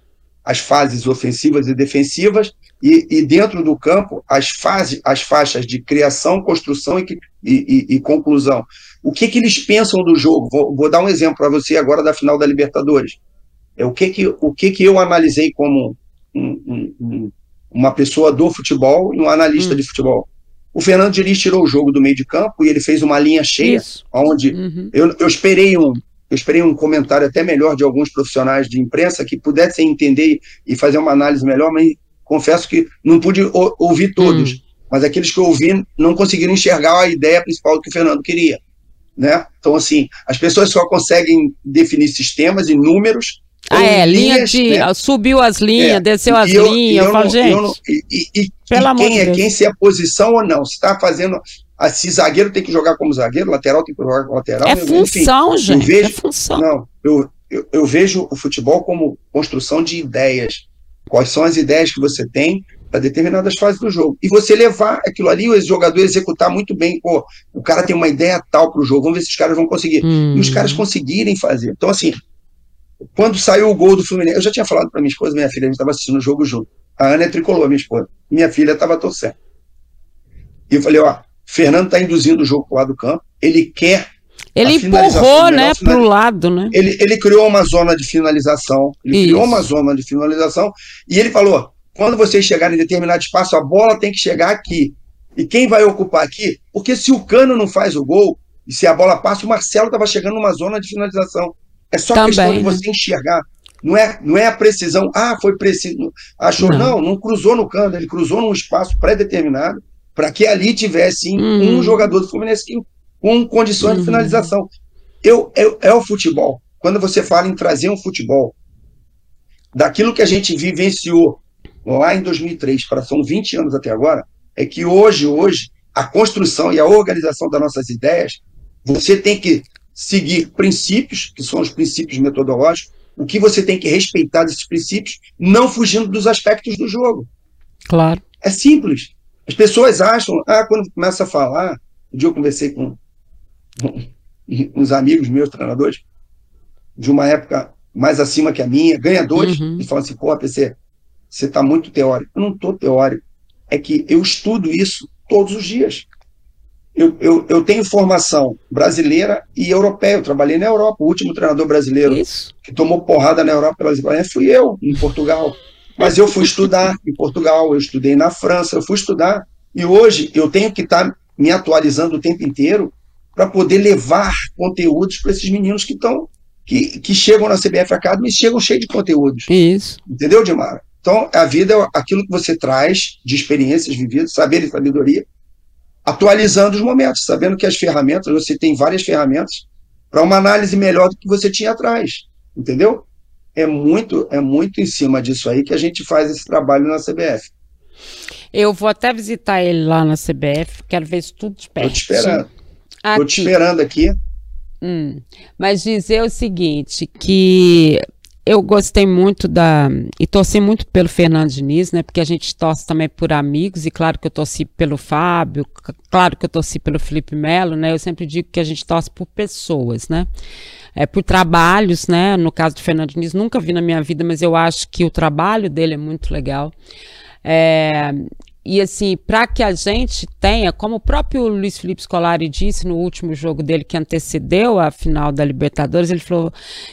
Speaker 3: As fases ofensivas e defensivas, e, e, dentro do campo, as, fases, as faixas de criação, construção e, e, e conclusão. O que, que eles pensam do jogo? Vou, vou dar um exemplo para você agora da final da Libertadores. É o que, que, o que, que eu analisei como um, um, um, uma pessoa do futebol e um analista hum. de futebol. O Fernando Diniz tirou o jogo do meio de campo e ele fez uma linha cheia, Isso. onde uhum. eu, eu esperei um, eu esperei um comentário até melhor de alguns profissionais de imprensa que pudessem entender e fazer uma análise melhor, mas confesso que não pude ouvir todos. Hum. Mas aqueles que eu ouvi não conseguiram enxergar a ideia principal do que o Fernando queria. Né? Então, assim, as pessoas só conseguem definir sistemas e números.
Speaker 2: Ah, é, linha de. Né? Subiu as linhas, é, desceu as eu, linhas. Eu, eu, falo, gente. Não,
Speaker 3: e, e, e quem é Deus. quem, se é posição ou não. Se está fazendo se zagueiro tem que jogar como zagueiro, lateral tem que jogar como lateral.
Speaker 2: É função, enfim, gente.
Speaker 3: Vejo,
Speaker 2: é função.
Speaker 3: Não, eu, eu, eu, vejo o futebol como construção de ideias. Quais são as ideias que você tem para determinadas fases do jogo. E você levar aquilo ali, o jogador executar muito bem. Pô, o cara tem uma ideia tal para o jogo, vamos ver se os caras vão conseguir. Hum. E os caras conseguirem fazer. Então, assim, quando saiu o gol do Fluminense, eu já tinha falado para minha esposa, minha filha, a gente estava assistindo o jogo junto. A Ana é tricolor, minha esposa. Minha filha estava torcendo. E eu falei, ó, Fernando está induzindo o jogo para o lado do campo, ele quer
Speaker 2: Ele empurrou, né, para o lado, né?
Speaker 3: Ele, ele criou uma zona de finalização. Ele Isso. criou uma zona de finalização e ele falou: quando vocês chegarem em determinado espaço, a bola tem que chegar aqui. E quem vai ocupar aqui? Porque se o Cano não faz o gol, e se a bola passa, o Marcelo estava chegando numa zona de finalização. É só Também, questão de você né? enxergar. Não é, não é a precisão, ah, foi preciso. Achou, não, não, não cruzou no canto, ele cruzou num espaço pré-determinado para que ali tivesse uhum. um jogador do Fluminense com condições uhum. de finalização. Eu, eu, é o futebol. Quando você fala em trazer um futebol daquilo que a gente vivenciou lá em 2003, para são 20 anos até agora, é que hoje, hoje, a construção e a organização das nossas ideias, você tem que seguir princípios, que são os princípios metodológicos, o que você tem que respeitar desses princípios, não fugindo dos aspectos do jogo.
Speaker 2: Claro.
Speaker 3: É simples. As pessoas acham, ah, quando começa a falar, um dia eu conversei com uns amigos meus, treinadores, de uma época mais acima que a minha, ganhadores, uhum. e falam assim, pô, PC, você está muito teórico. Eu não estou teórico. É que eu estudo isso todos os dias. Eu, eu, eu, tenho formação brasileira e europeia. Eu trabalhei na Europa. O último treinador brasileiro Isso. que tomou porrada na Europa pelas fui eu, em Portugal. Mas eu fui estudar em Portugal, eu estudei na França, eu fui estudar. E hoje eu tenho que estar tá me atualizando o tempo inteiro para poder levar conteúdos para esses meninos que estão que, que chegam na CBF Academy e chegam cheios de conteúdos.
Speaker 2: Isso.
Speaker 3: Entendeu, Dimara? Então, a vida é aquilo que você traz de experiências vividas, saber e sabedoria, atualizando os momentos, sabendo que as ferramentas, você tem várias ferramentas para uma análise melhor do que você tinha atrás, entendeu? É muito, é muito em cima disso aí que a gente faz esse trabalho na CBF.
Speaker 2: Eu vou até visitar ele lá na CBF, quero ver isso tudo de perto.
Speaker 3: Estou te esperando. Estou te esperando aqui.
Speaker 2: Hum, mas dizer o seguinte, que eu gostei muito da. E torci muito pelo Fernando Diniz, né? Porque a gente torce também por amigos, e claro que eu torci pelo Fábio, claro que eu torci pelo Felipe Melo, né? Eu sempre digo que a gente torce por pessoas, né? É, por trabalhos, né? No caso do Fernando Diniz, nunca vi na minha vida, mas eu acho que o trabalho dele é muito legal. É, e assim, para que a gente tenha, como o próprio Luiz Felipe Scolari disse no último jogo dele que antecedeu a final da Libertadores, ele falou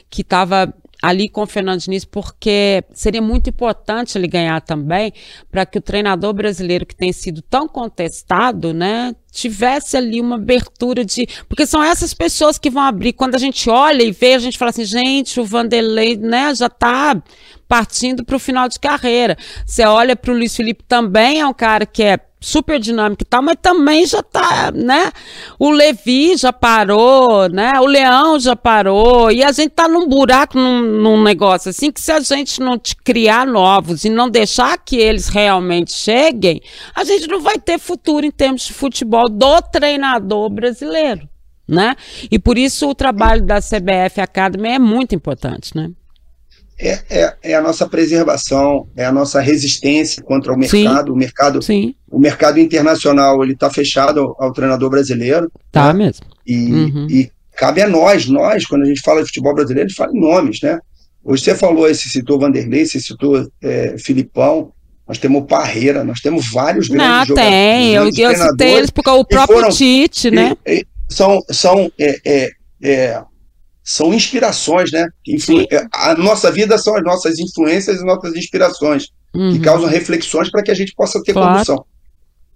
Speaker 2: que estava ali com o Fernando Diniz, porque seria muito importante ele ganhar também, para que o treinador brasileiro que tem sido tão contestado, né, tivesse ali uma abertura de. Porque são essas pessoas que vão abrir. Quando a gente olha e vê, a gente fala assim, gente, o Vanderlei, né, já está partindo para o final de carreira. Você olha para o Luiz Felipe também, é um cara que é super dinâmico e tal, mas também já tá, né? O Levi já parou, né? O Leão já parou, e a gente tá num buraco, num, num negócio assim, que se a gente não criar novos e não deixar que eles realmente cheguem, a gente não vai ter futuro em termos de futebol do treinador brasileiro, né? E por isso o trabalho da CBF Academy é muito importante, né?
Speaker 3: É, é, é, a nossa preservação, é a nossa resistência contra o mercado. Sim, o mercado, sim. o mercado internacional ele está fechado ao, ao, treinador brasileiro.
Speaker 2: Tá né? mesmo.
Speaker 3: E, uhum. e, cabe a nós, nós, quando a gente fala de futebol brasileiro, a gente fala em nomes, né? Hoje você falou, você citou Vanderlei, você citou é, Filipão, nós temos Parreira, nós temos vários grandes Não, jogadores.
Speaker 2: Tem, eu, eu citei eles porque o próprio foram, Tite, né?
Speaker 3: E, e, são, são é, é, é são inspirações, né? Influ... A nossa vida são as nossas influências e nossas inspirações, uhum. que causam reflexões para que a gente possa ter claro. condução.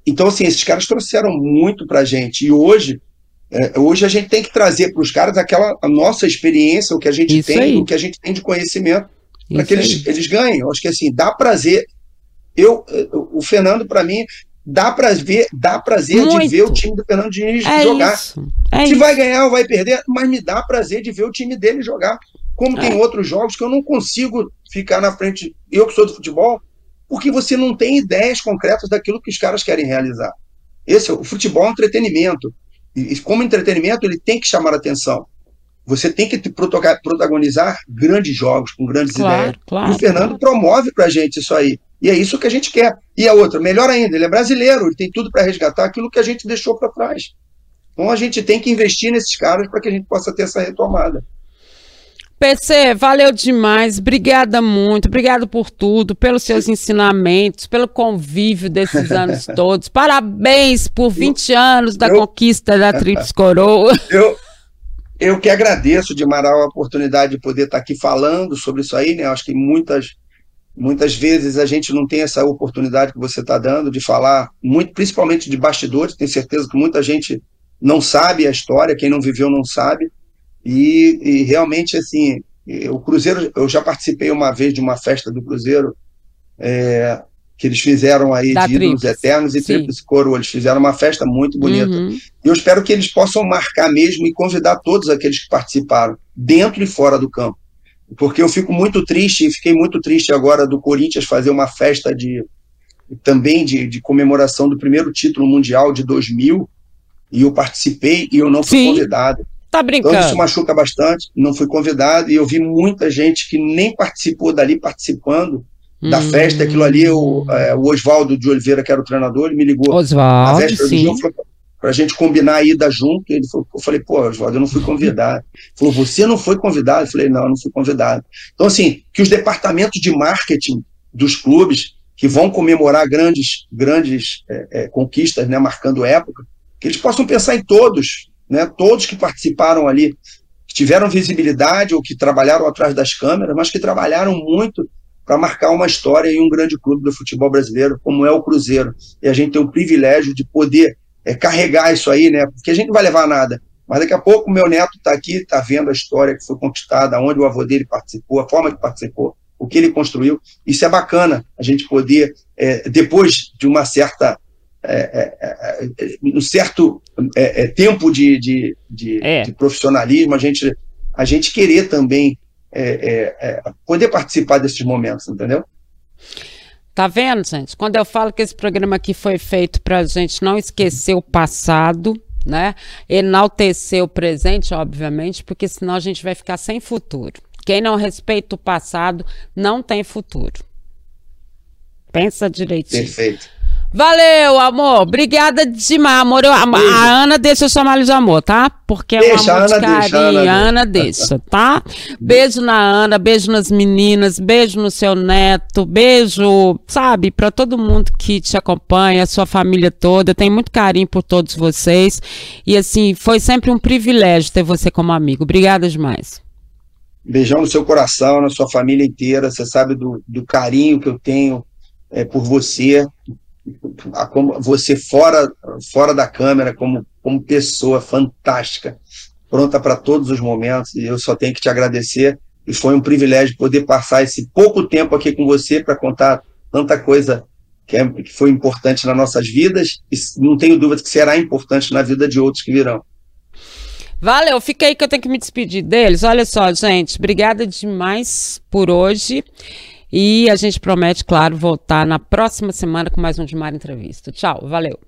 Speaker 3: Então, assim, esses caras trouxeram muito para a gente. E hoje, é, hoje a gente tem que trazer para os caras aquela a nossa experiência, o que a gente Isso tem, aí. o que a gente tem de conhecimento, para que eles, eles ganhem. Eu acho que assim, dá prazer. Eu, o Fernando, para mim, dá prazer, dá prazer de ver o time do Fernando Diniz é jogar. Isso, é Se isso. vai ganhar ou vai perder, mas me dá prazer de ver o time dele jogar. Como é. tem outros jogos que eu não consigo ficar na frente, eu que sou do futebol, porque você não tem ideias concretas daquilo que os caras querem realizar. Esse o futebol é um entretenimento. E como entretenimento, ele tem que chamar a atenção. Você tem que protagonizar grandes jogos com grandes claro, ideias. Claro, e o Fernando claro. promove para a gente isso aí. E é isso que a gente quer. E a outra, melhor ainda, ele é brasileiro, ele tem tudo para resgatar aquilo que a gente deixou para trás. Então a gente tem que investir nesses caras para que a gente possa ter essa retomada.
Speaker 2: PC, valeu demais, obrigada muito, obrigado por tudo, pelos seus ensinamentos, pelo convívio desses anos [LAUGHS] todos. Parabéns por 20 eu, anos da eu, conquista da Trips Coroa. [LAUGHS]
Speaker 3: Eu, Eu que agradeço, Dimar, a oportunidade de poder estar aqui falando sobre isso aí, né? Acho que muitas, muitas vezes a gente não tem essa oportunidade que você está dando de falar, muito, principalmente de bastidores. Tenho certeza que muita gente não sabe a história, quem não viveu não sabe. E, e realmente, assim, o Cruzeiro, eu já participei uma vez de uma festa do Cruzeiro, é, que eles fizeram aí
Speaker 2: Da
Speaker 3: de ídolos eternos e. Tríplice Coroa. Eles fizeram uma festa muito bonita.
Speaker 2: Uhum.
Speaker 3: E eu espero que eles possam marcar mesmo e convidar todos aqueles que participaram, dentro e fora do campo. Porque eu fico muito triste, e fiquei muito triste agora do Corinthians fazer uma festa de também de, de comemoração do primeiro título mundial de 2000, e eu participei e eu não fui
Speaker 2: Sim.
Speaker 3: convidado.
Speaker 2: Tá
Speaker 3: Então isso
Speaker 2: brincando?
Speaker 3: machuca bastante, não fui convidado, e eu vi muita gente que nem participou dali participando da
Speaker 2: Hum.
Speaker 3: festa, aquilo ali, o, é, o Oswaldo de Oliveira, que era o treinador, ele me ligou na
Speaker 2: Oswaldo,
Speaker 3: véspera do
Speaker 2: sim.
Speaker 3: jogo, falou, pra gente combinar a ida junto, ele falou, eu falei, pô, Oswaldo, eu não fui convidado. Ele falou, você não foi convidado? Eu falei, não, eu não fui convidado. Então, assim, que os departamentos de marketing dos clubes, que vão comemorar grandes, grandes é, é, conquistas, né, marcando época, que eles possam pensar em todos, né, todos que participaram ali, que tiveram visibilidade ou que trabalharam atrás das câmeras, mas que trabalharam muito para marcar uma história em um grande clube do futebol brasileiro, como é o Cruzeiro. E a gente tem o privilégio de poder é, carregar isso aí, né? Porque a gente não vai levar nada. Mas daqui a pouco o meu neto está aqui, está vendo a história que foi conquistada, onde o avô dele participou, a forma que participou, o que ele construiu. Isso é bacana, a gente poder, é, depois de uma certa. É, é, é, um certo é, é, tempo de, de, de,
Speaker 2: É.
Speaker 3: de profissionalismo, a gente, a gente querer também poder participar desses momentos, entendeu?
Speaker 2: Tá vendo, gente? Quando eu falo que esse programa aqui foi feito para a gente não esquecer o passado, né? Enaltecer o presente, obviamente, porque senão a gente vai ficar sem futuro. Quem não respeita o passado não tem futuro. Pensa direitinho.
Speaker 3: Perfeito.
Speaker 2: Valeu, amor. Obrigada demais, amor. Eu- a, a Ana deixa eu chamar ele de amor, tá? Porque é um
Speaker 3: Deixa,
Speaker 2: amor de
Speaker 3: Ana deixa, a
Speaker 2: carinho.
Speaker 3: Ana
Speaker 2: Ana deixa, tá? Beijo na Ana, beijo nas meninas, beijo no seu neto, beijo, sabe, pra todo mundo que te acompanha, sua família toda. Eu tenho muito carinho por todos vocês. E assim, foi sempre um privilégio ter você como amigo. Obrigada demais.
Speaker 3: Beijão no seu coração, na sua família inteira. Você sabe do, do carinho que eu tenho é, por você, você fora, fora da câmera, como, como pessoa fantástica, pronta para todos os momentos. E eu só tenho que te agradecer. E foi um privilégio poder passar esse pouco tempo aqui com você para contar tanta coisa que, é, que foi importante nas nossas vidas. E não tenho dúvida que será importante na vida de outros que virão.
Speaker 2: Valeu, fica aí que eu tenho que me despedir deles. Olha só, gente, obrigada demais por hoje. E a gente promete, claro, voltar na próxima semana com mais um de Mar Entrevista. Tchau, valeu.